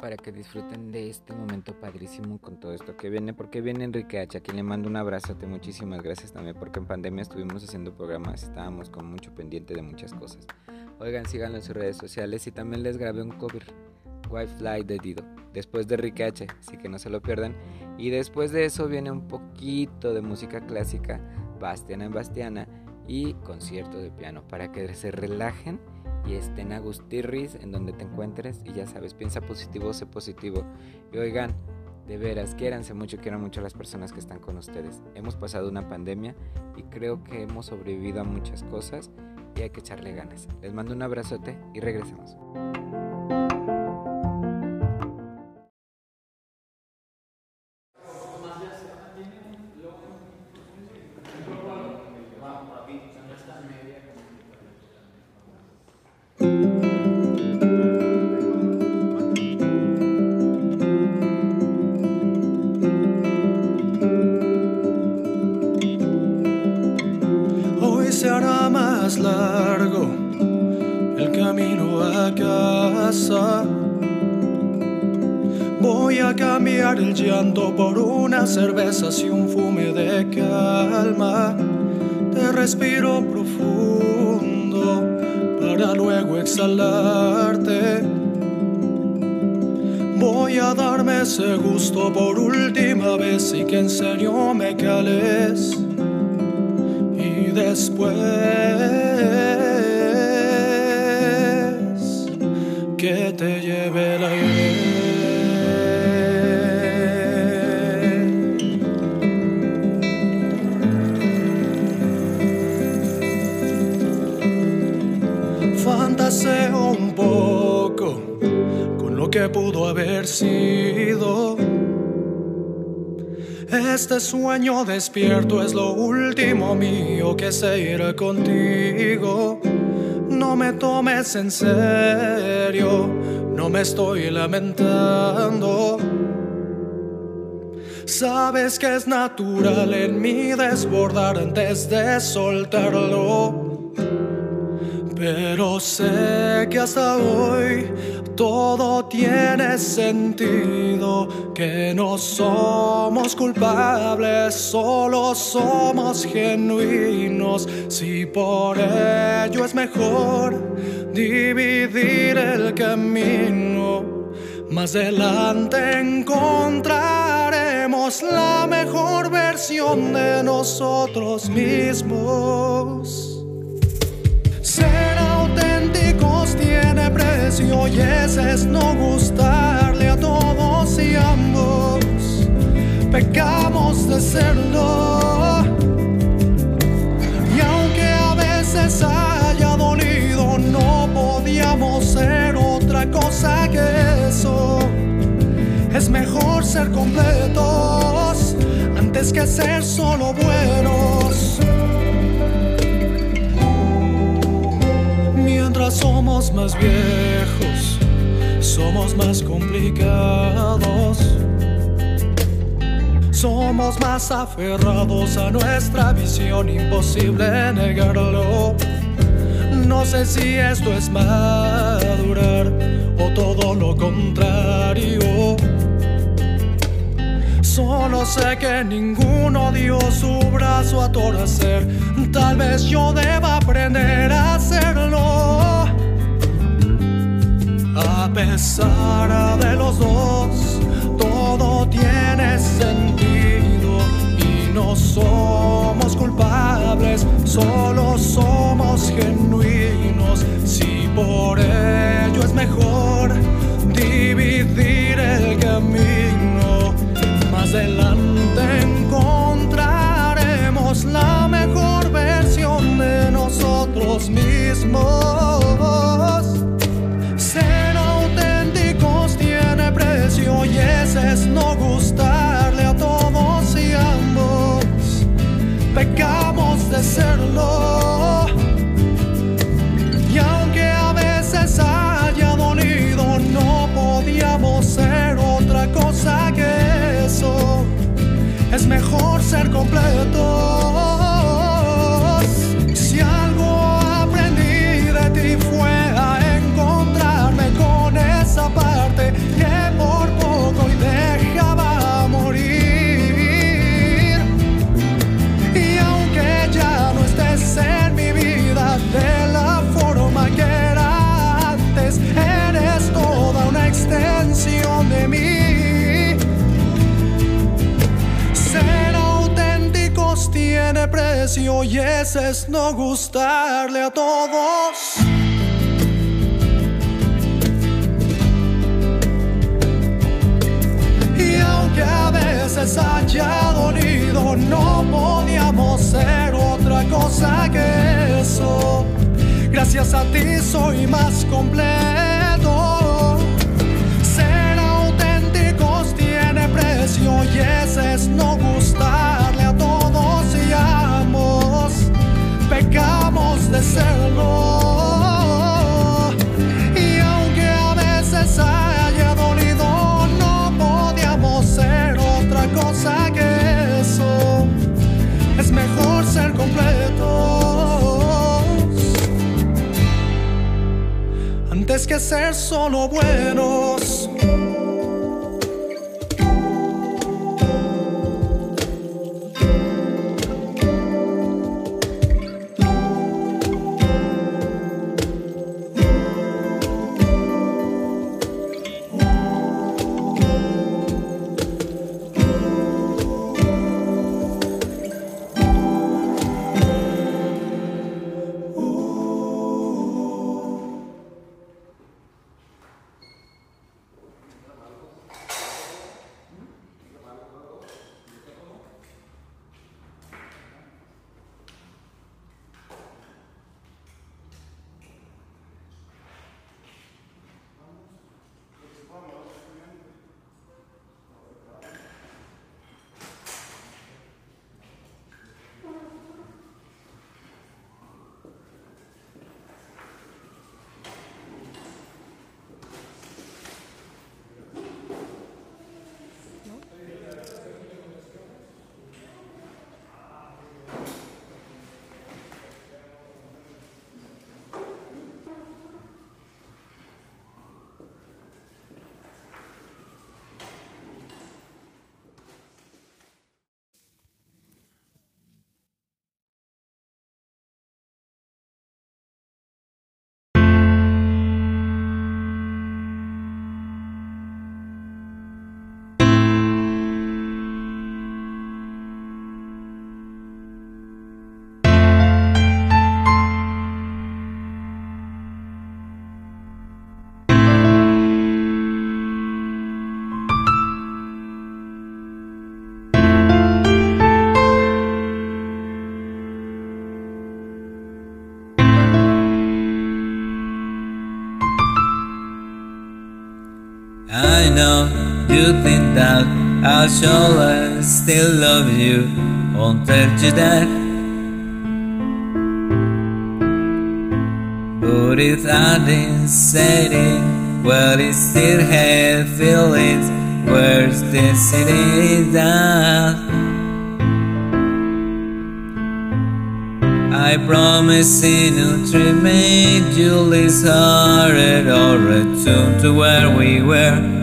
para que disfruten de este momento padrísimo con todo esto que viene, porque viene Enrique H, a quien le mando un abrazote, muchísimas gracias también, porque en pandemia estuvimos haciendo programas, estábamos con mucho pendiente de muchas cosas. Oigan, síganlo en sus redes sociales y también les grabé un cover, Fly de Dido, después de Enrique H, así que no se lo pierdan. Y después de eso viene un poquito de música clásica, Bastiana en Bastiana y concierto de piano, para que se relajen y estén a gustirris en donde te encuentres y ya sabes, piensa positivo, sé positivo. Y oigan, de veras, quiéranse mucho, quieran mucho a las personas que están con ustedes. Hemos pasado una pandemia y creo que hemos sobrevivido a muchas cosas y hay que echarle ganas. Les mando un abrazote y regresamos. Hoy se hará más largo el camino a casa. Voy a cambiar el llanto por unas cervezas y un fume de calma. Te respiro profundo para luego exhalarte. Voy a darme ese gusto por última vez y que en serio me cales y después que te lleve el pudo haber sido. Este sueño despierto es lo último mío que se irá contigo. No me tomes en serio, no me estoy lamentando. Sabes que es natural en mí desbordar antes de soltarlo. Pero sé que hasta hoy todo tiene sentido, que no somos culpables, solo somos genuinos. Si por ello es mejor dividir el camino, más adelante encontraremos la mejor versión de nosotros mismos. Tiene precio y ese es no gustarle a todos y ambos. Pecamos de serlo. Y aunque a veces haya dolido, no podíamos ser otra cosa que eso. Es mejor ser completos antes que ser solo buenos. Somos más viejos, somos más complicados. Somos más aferrados a nuestra visión, imposible negarlo. No sé si esto es madurar o todo lo contrario. Solo sé que ninguno dio su brazo a torcer. Tal vez yo deba aprender a hacerlo. A pesar de los dos, todo tiene sentido y no somos culpables, solo somos genuinos. Si por ello es mejor dividir el camino, más adelante encontraremos la mejor versión de nosotros mismos. Ser completos. Y ese es no gustarle a todos. Y aunque a veces haya dolido, no podíamos ser otra cosa que eso. Gracias a ti soy más completo. Ser auténticos tiene precio y ese es no gustarle Pecamos de serlo. Y aunque a veces haya dolido, no podíamos ser otra cosa que eso. Es mejor ser completos antes que ser solo buenos. Know you think that I shall still love you until you die. But if I didn't say it, well, it still had feelings. Where's the city that I promise in a dream make Julie's heart or return to where we were.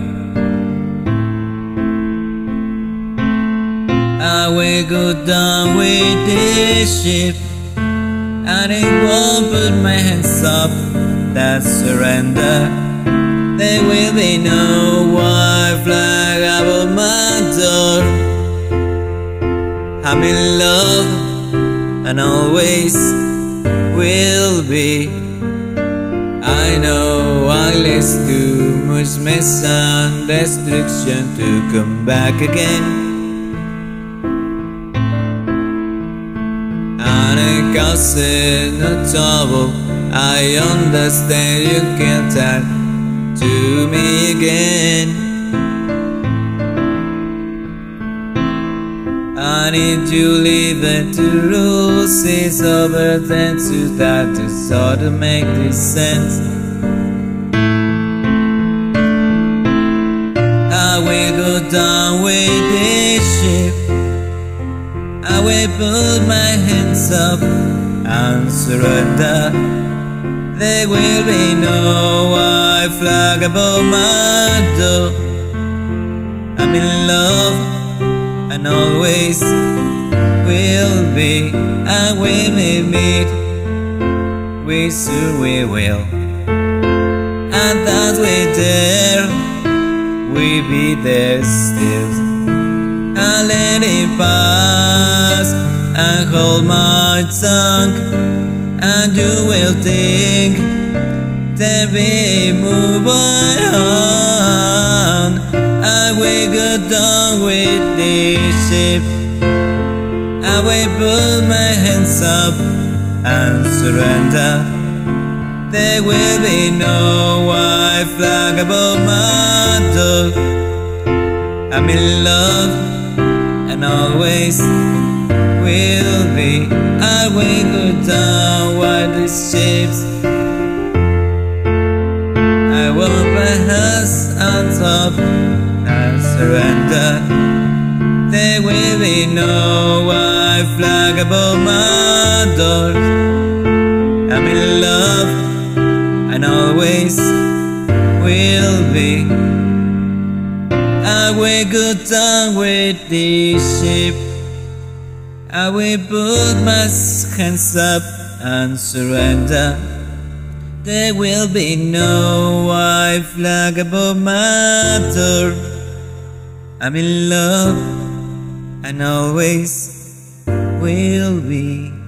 I will go down with this ship and it won't put my hands up. That's surrender. There will be no white flag above my door. I'm in love and always will be. I know I list too much destruction to come back again. It causes no trouble. I understand you can't talk to me again. I need you leave it to rules is over than to that to sort of make this sense. I will go down with will put my hands up and surrender. There will be no white flag above my door. I'm in love and always will be. And when we meet, we soon we will. And that we dare, we be there still. And let it pass and hold my tongue, and you will think that we move on. I will go down with this ship. I will put my hands up and surrender. There will be no white flag above my door. I'm in love and always will be. I will go down with the ships. I want my hands on top and surrender. There will be no white flag above my door. I'm in love and always will be. Will go down with the ship. I will put my hands up and surrender. There will be no white flag above my door. I'm in love and always will be.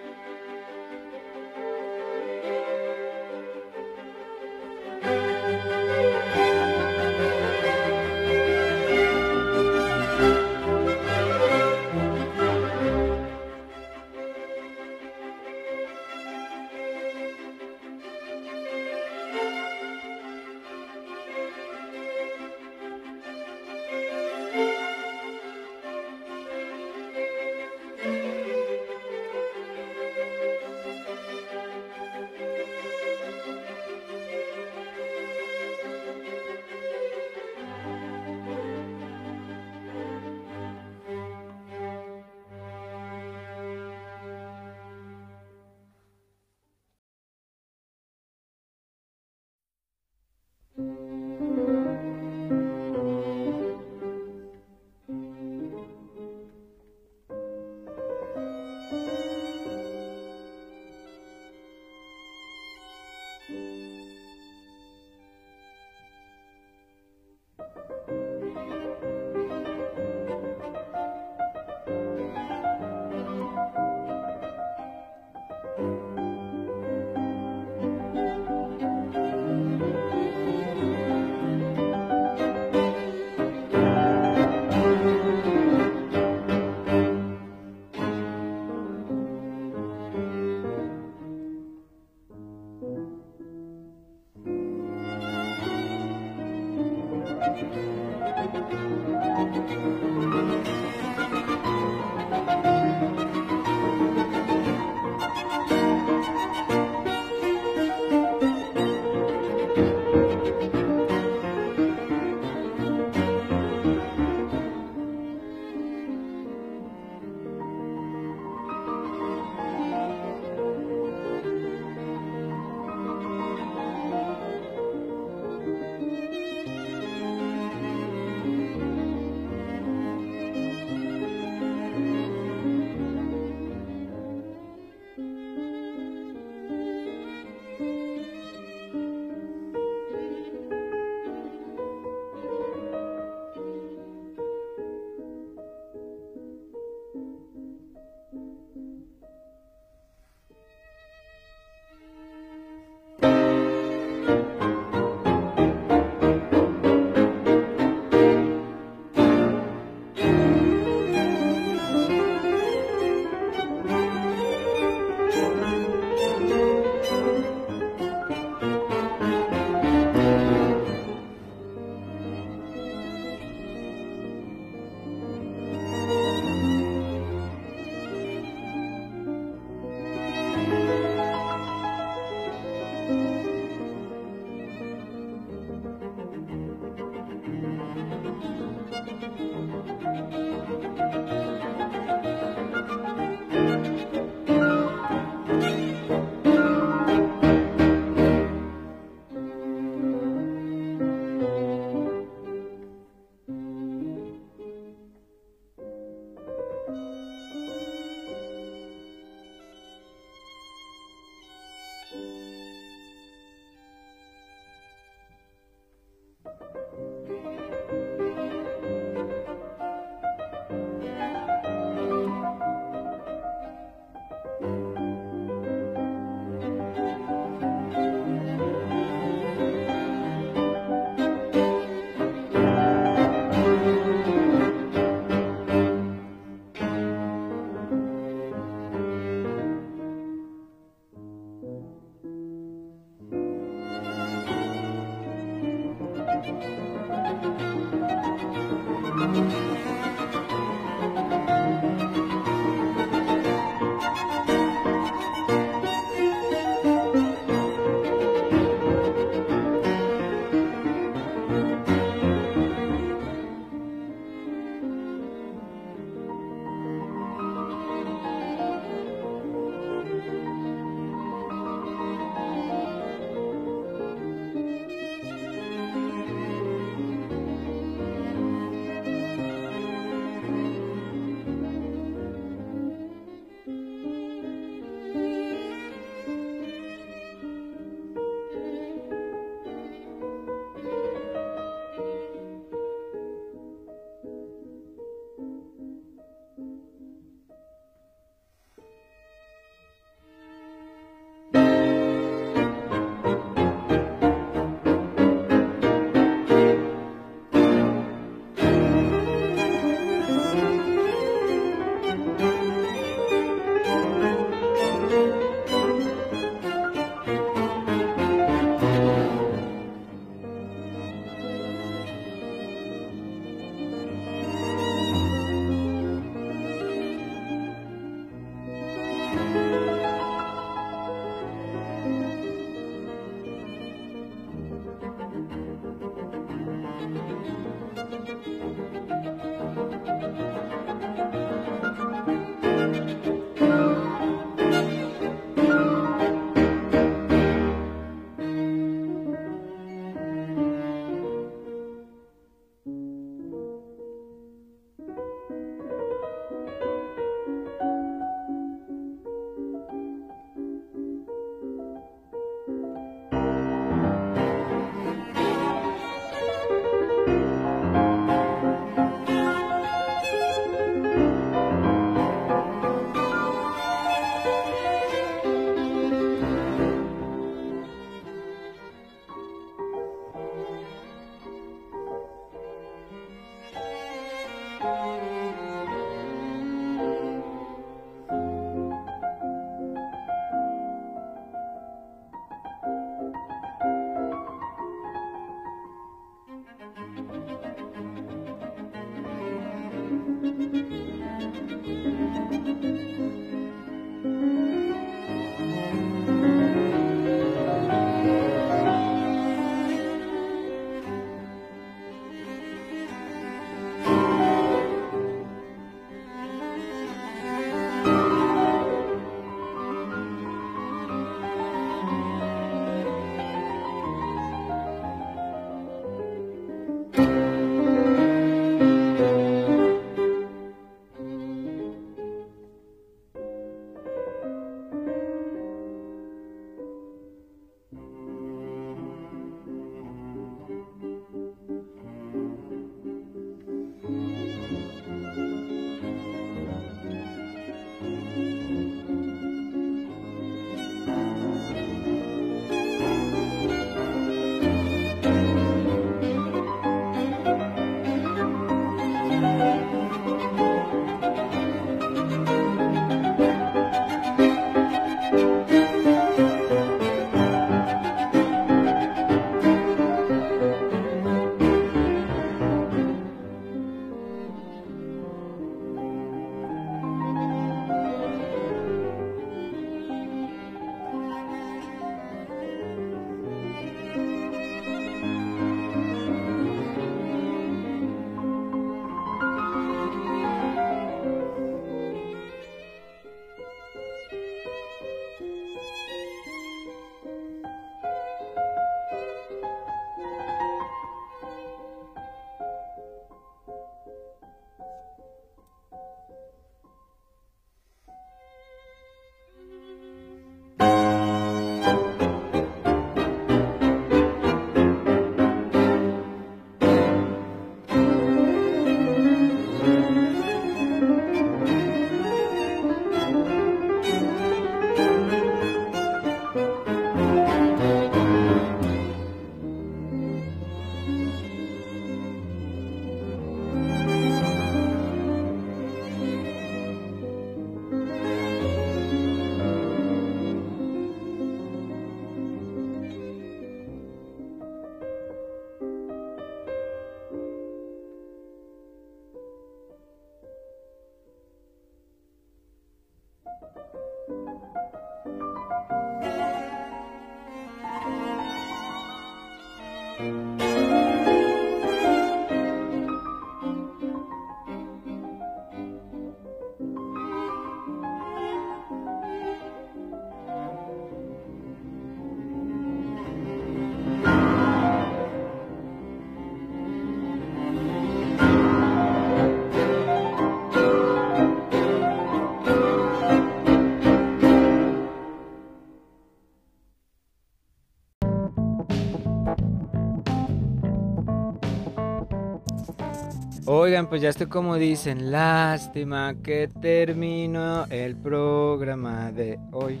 Oigan, pues ya estoy como dicen, lástima que terminó el programa de hoy.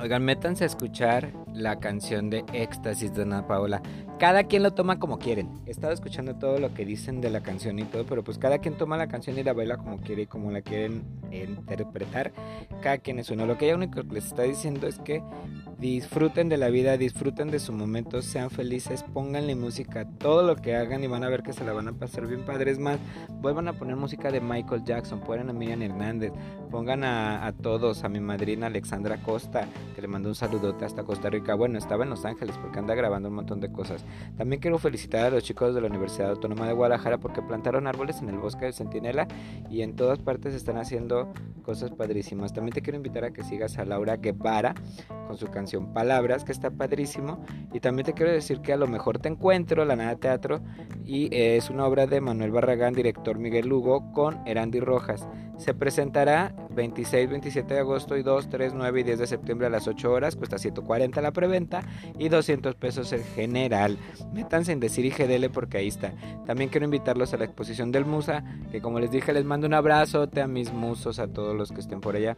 Oigan, métanse a escuchar la canción de Éxtasis de Ana Paola. Cada quien lo toma como quieren. He estado escuchando todo lo que dicen de la canción y todo, pero pues cada quien toma la canción y la baila como quiere y como la quieren interpretar. Cada quien es uno. Lo que ella único les está diciendo es que disfruten de la vida, disfruten de su momento, sean felices, pónganle música, todo lo que hagan y van a ver que se la van a pasar bien padres más. Vuelvan a poner música de Michael Jackson, pongan a Miriam Hernández, pongan a, todos, a mi madrina Alexandra Costa, que le mandó un saludote hasta Costa Rica. Bueno, estaba en Los Ángeles porque anda grabando un montón de cosas. También quiero felicitar a los chicos de la Universidad Autónoma de Guadalajara porque plantaron árboles en el bosque del Centinela y en todas partes están haciendo cosas padrísimas. También te quiero invitar a que sigas a Laura Guevara con su canción Palabras, que está padrísimo. Y también te quiero decir que a lo mejor te encuentro, la Nada Teatro, y es una obra de Manuel Barragán, director Miguel Lugo, con Erandi Rojas. Se presentará 26, 27 de agosto y 2, 3, 9 y 10 de septiembre a las 8 horas. Cuesta 140 la preventa y 200 pesos el general. Métanse en Decir y GDL porque ahí está. También quiero invitarlos a la exposición del Musa, que como les dije, les mando un abrazote a mis musos, a todos los que estén por allá.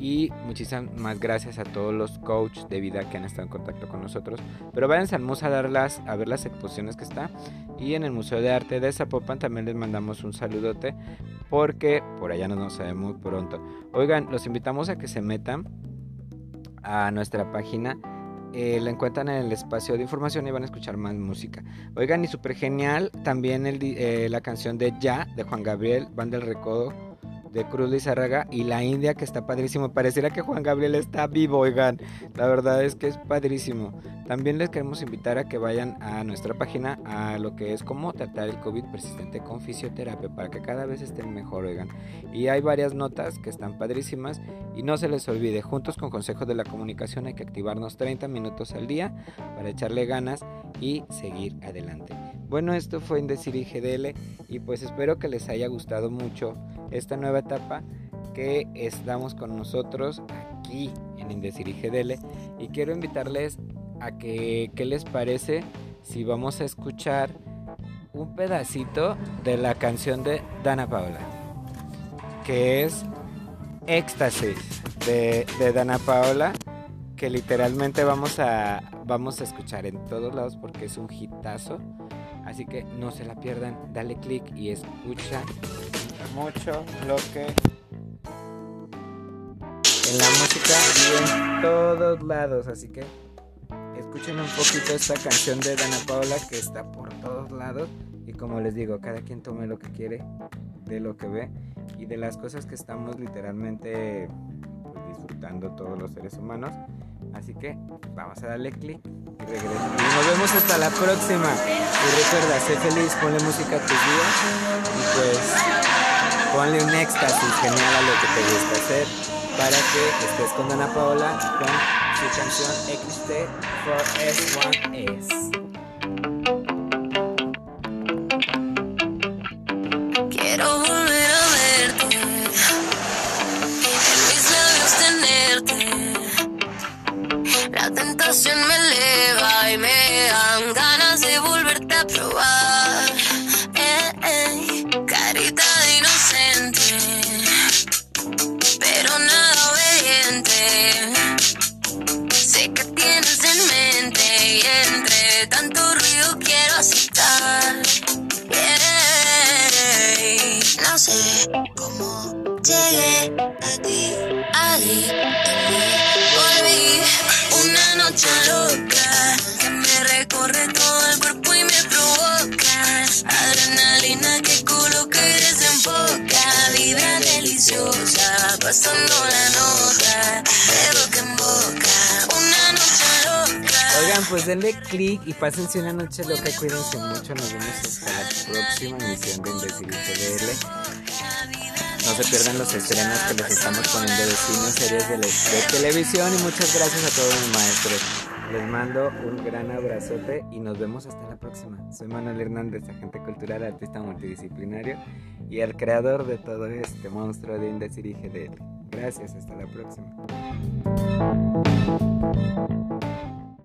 Y muchísimas gracias a todos los coaches de vida que han estado en contacto con nosotros. Pero váyanse al a, darlas, a ver las exposiciones que está. Y en el Museo de Arte de Zapopan también les mandamos un saludote. Porque por allá nos vamos a ver muy pronto. Oigan, los invitamos a que se metan a nuestra página. Eh, la encuentran en el espacio de información y van a escuchar más música. Oigan, y súper genial también eh, la canción de Ya de Juan Gabriel, Van del Recodo de Cruz Lizárraga y la India que está padrísimo. Pareciera que Juan Gabriel está vivo, oigan. La verdad es que es padrísimo. También les queremos invitar a que vayan a nuestra página a lo que es cómo tratar el COVID persistente con fisioterapia para que cada vez estén mejor, oigan. Y hay varias notas que están padrísimas y no se les olvide, juntos con consejos de la comunicación hay que activarnos 30 minutos al día para echarle ganas y seguir adelante. Bueno, esto fue Indecir y GDL y pues espero que les haya gustado mucho esta nueva etapa que estamos con nosotros aquí en Indecir y GDL y quiero invitarles a que qué les parece si vamos a escuchar un pedacito de la canción de Dana Paola que es Éxtasis de, de Dana Paola que literalmente vamos a vamos a escuchar en todos lados porque es un hitazo así que no se la pierdan dale click y escucha mucho lo que en la música y en todos lados. Así que escuchen un poquito esta canción de Dana Paola que está por todos lados. Y como les digo, cada quien tome lo que quiere, de lo que ve y de las cosas que estamos literalmente disfrutando todos los seres humanos. Así que vamos a darle clic y nos vemos hasta la próxima. Y recuerda, sé feliz, ponle música a tus días y pues ponle un éxtasis genial a lo que te gusta hacer para que estés con Ana Paola con su canción XT4S1S. Sé que tienes en mente y entre tanto ruido quiero aceptar. No sé cómo llegué a ti, en mí. Volví una noche loca que me recorre pasando la nota de boca en boca. Una noche loca. Oigan, pues denle click y pásense una noche loca. Cuídense mucho. Nos vemos hasta la próxima emisión de Imbécil GDL. No se pierdan los estrenos que les estamos poniendo de cine, series de, de televisión. Y muchas gracias a todos mis maestros. Les mando un gran abrazote y nos vemos hasta la próxima. Soy Manuel Hernández, agente cultural, artista multidisciplinario y el creador de todo este monstruo de Indecir y GDL. Gracias, hasta la próxima.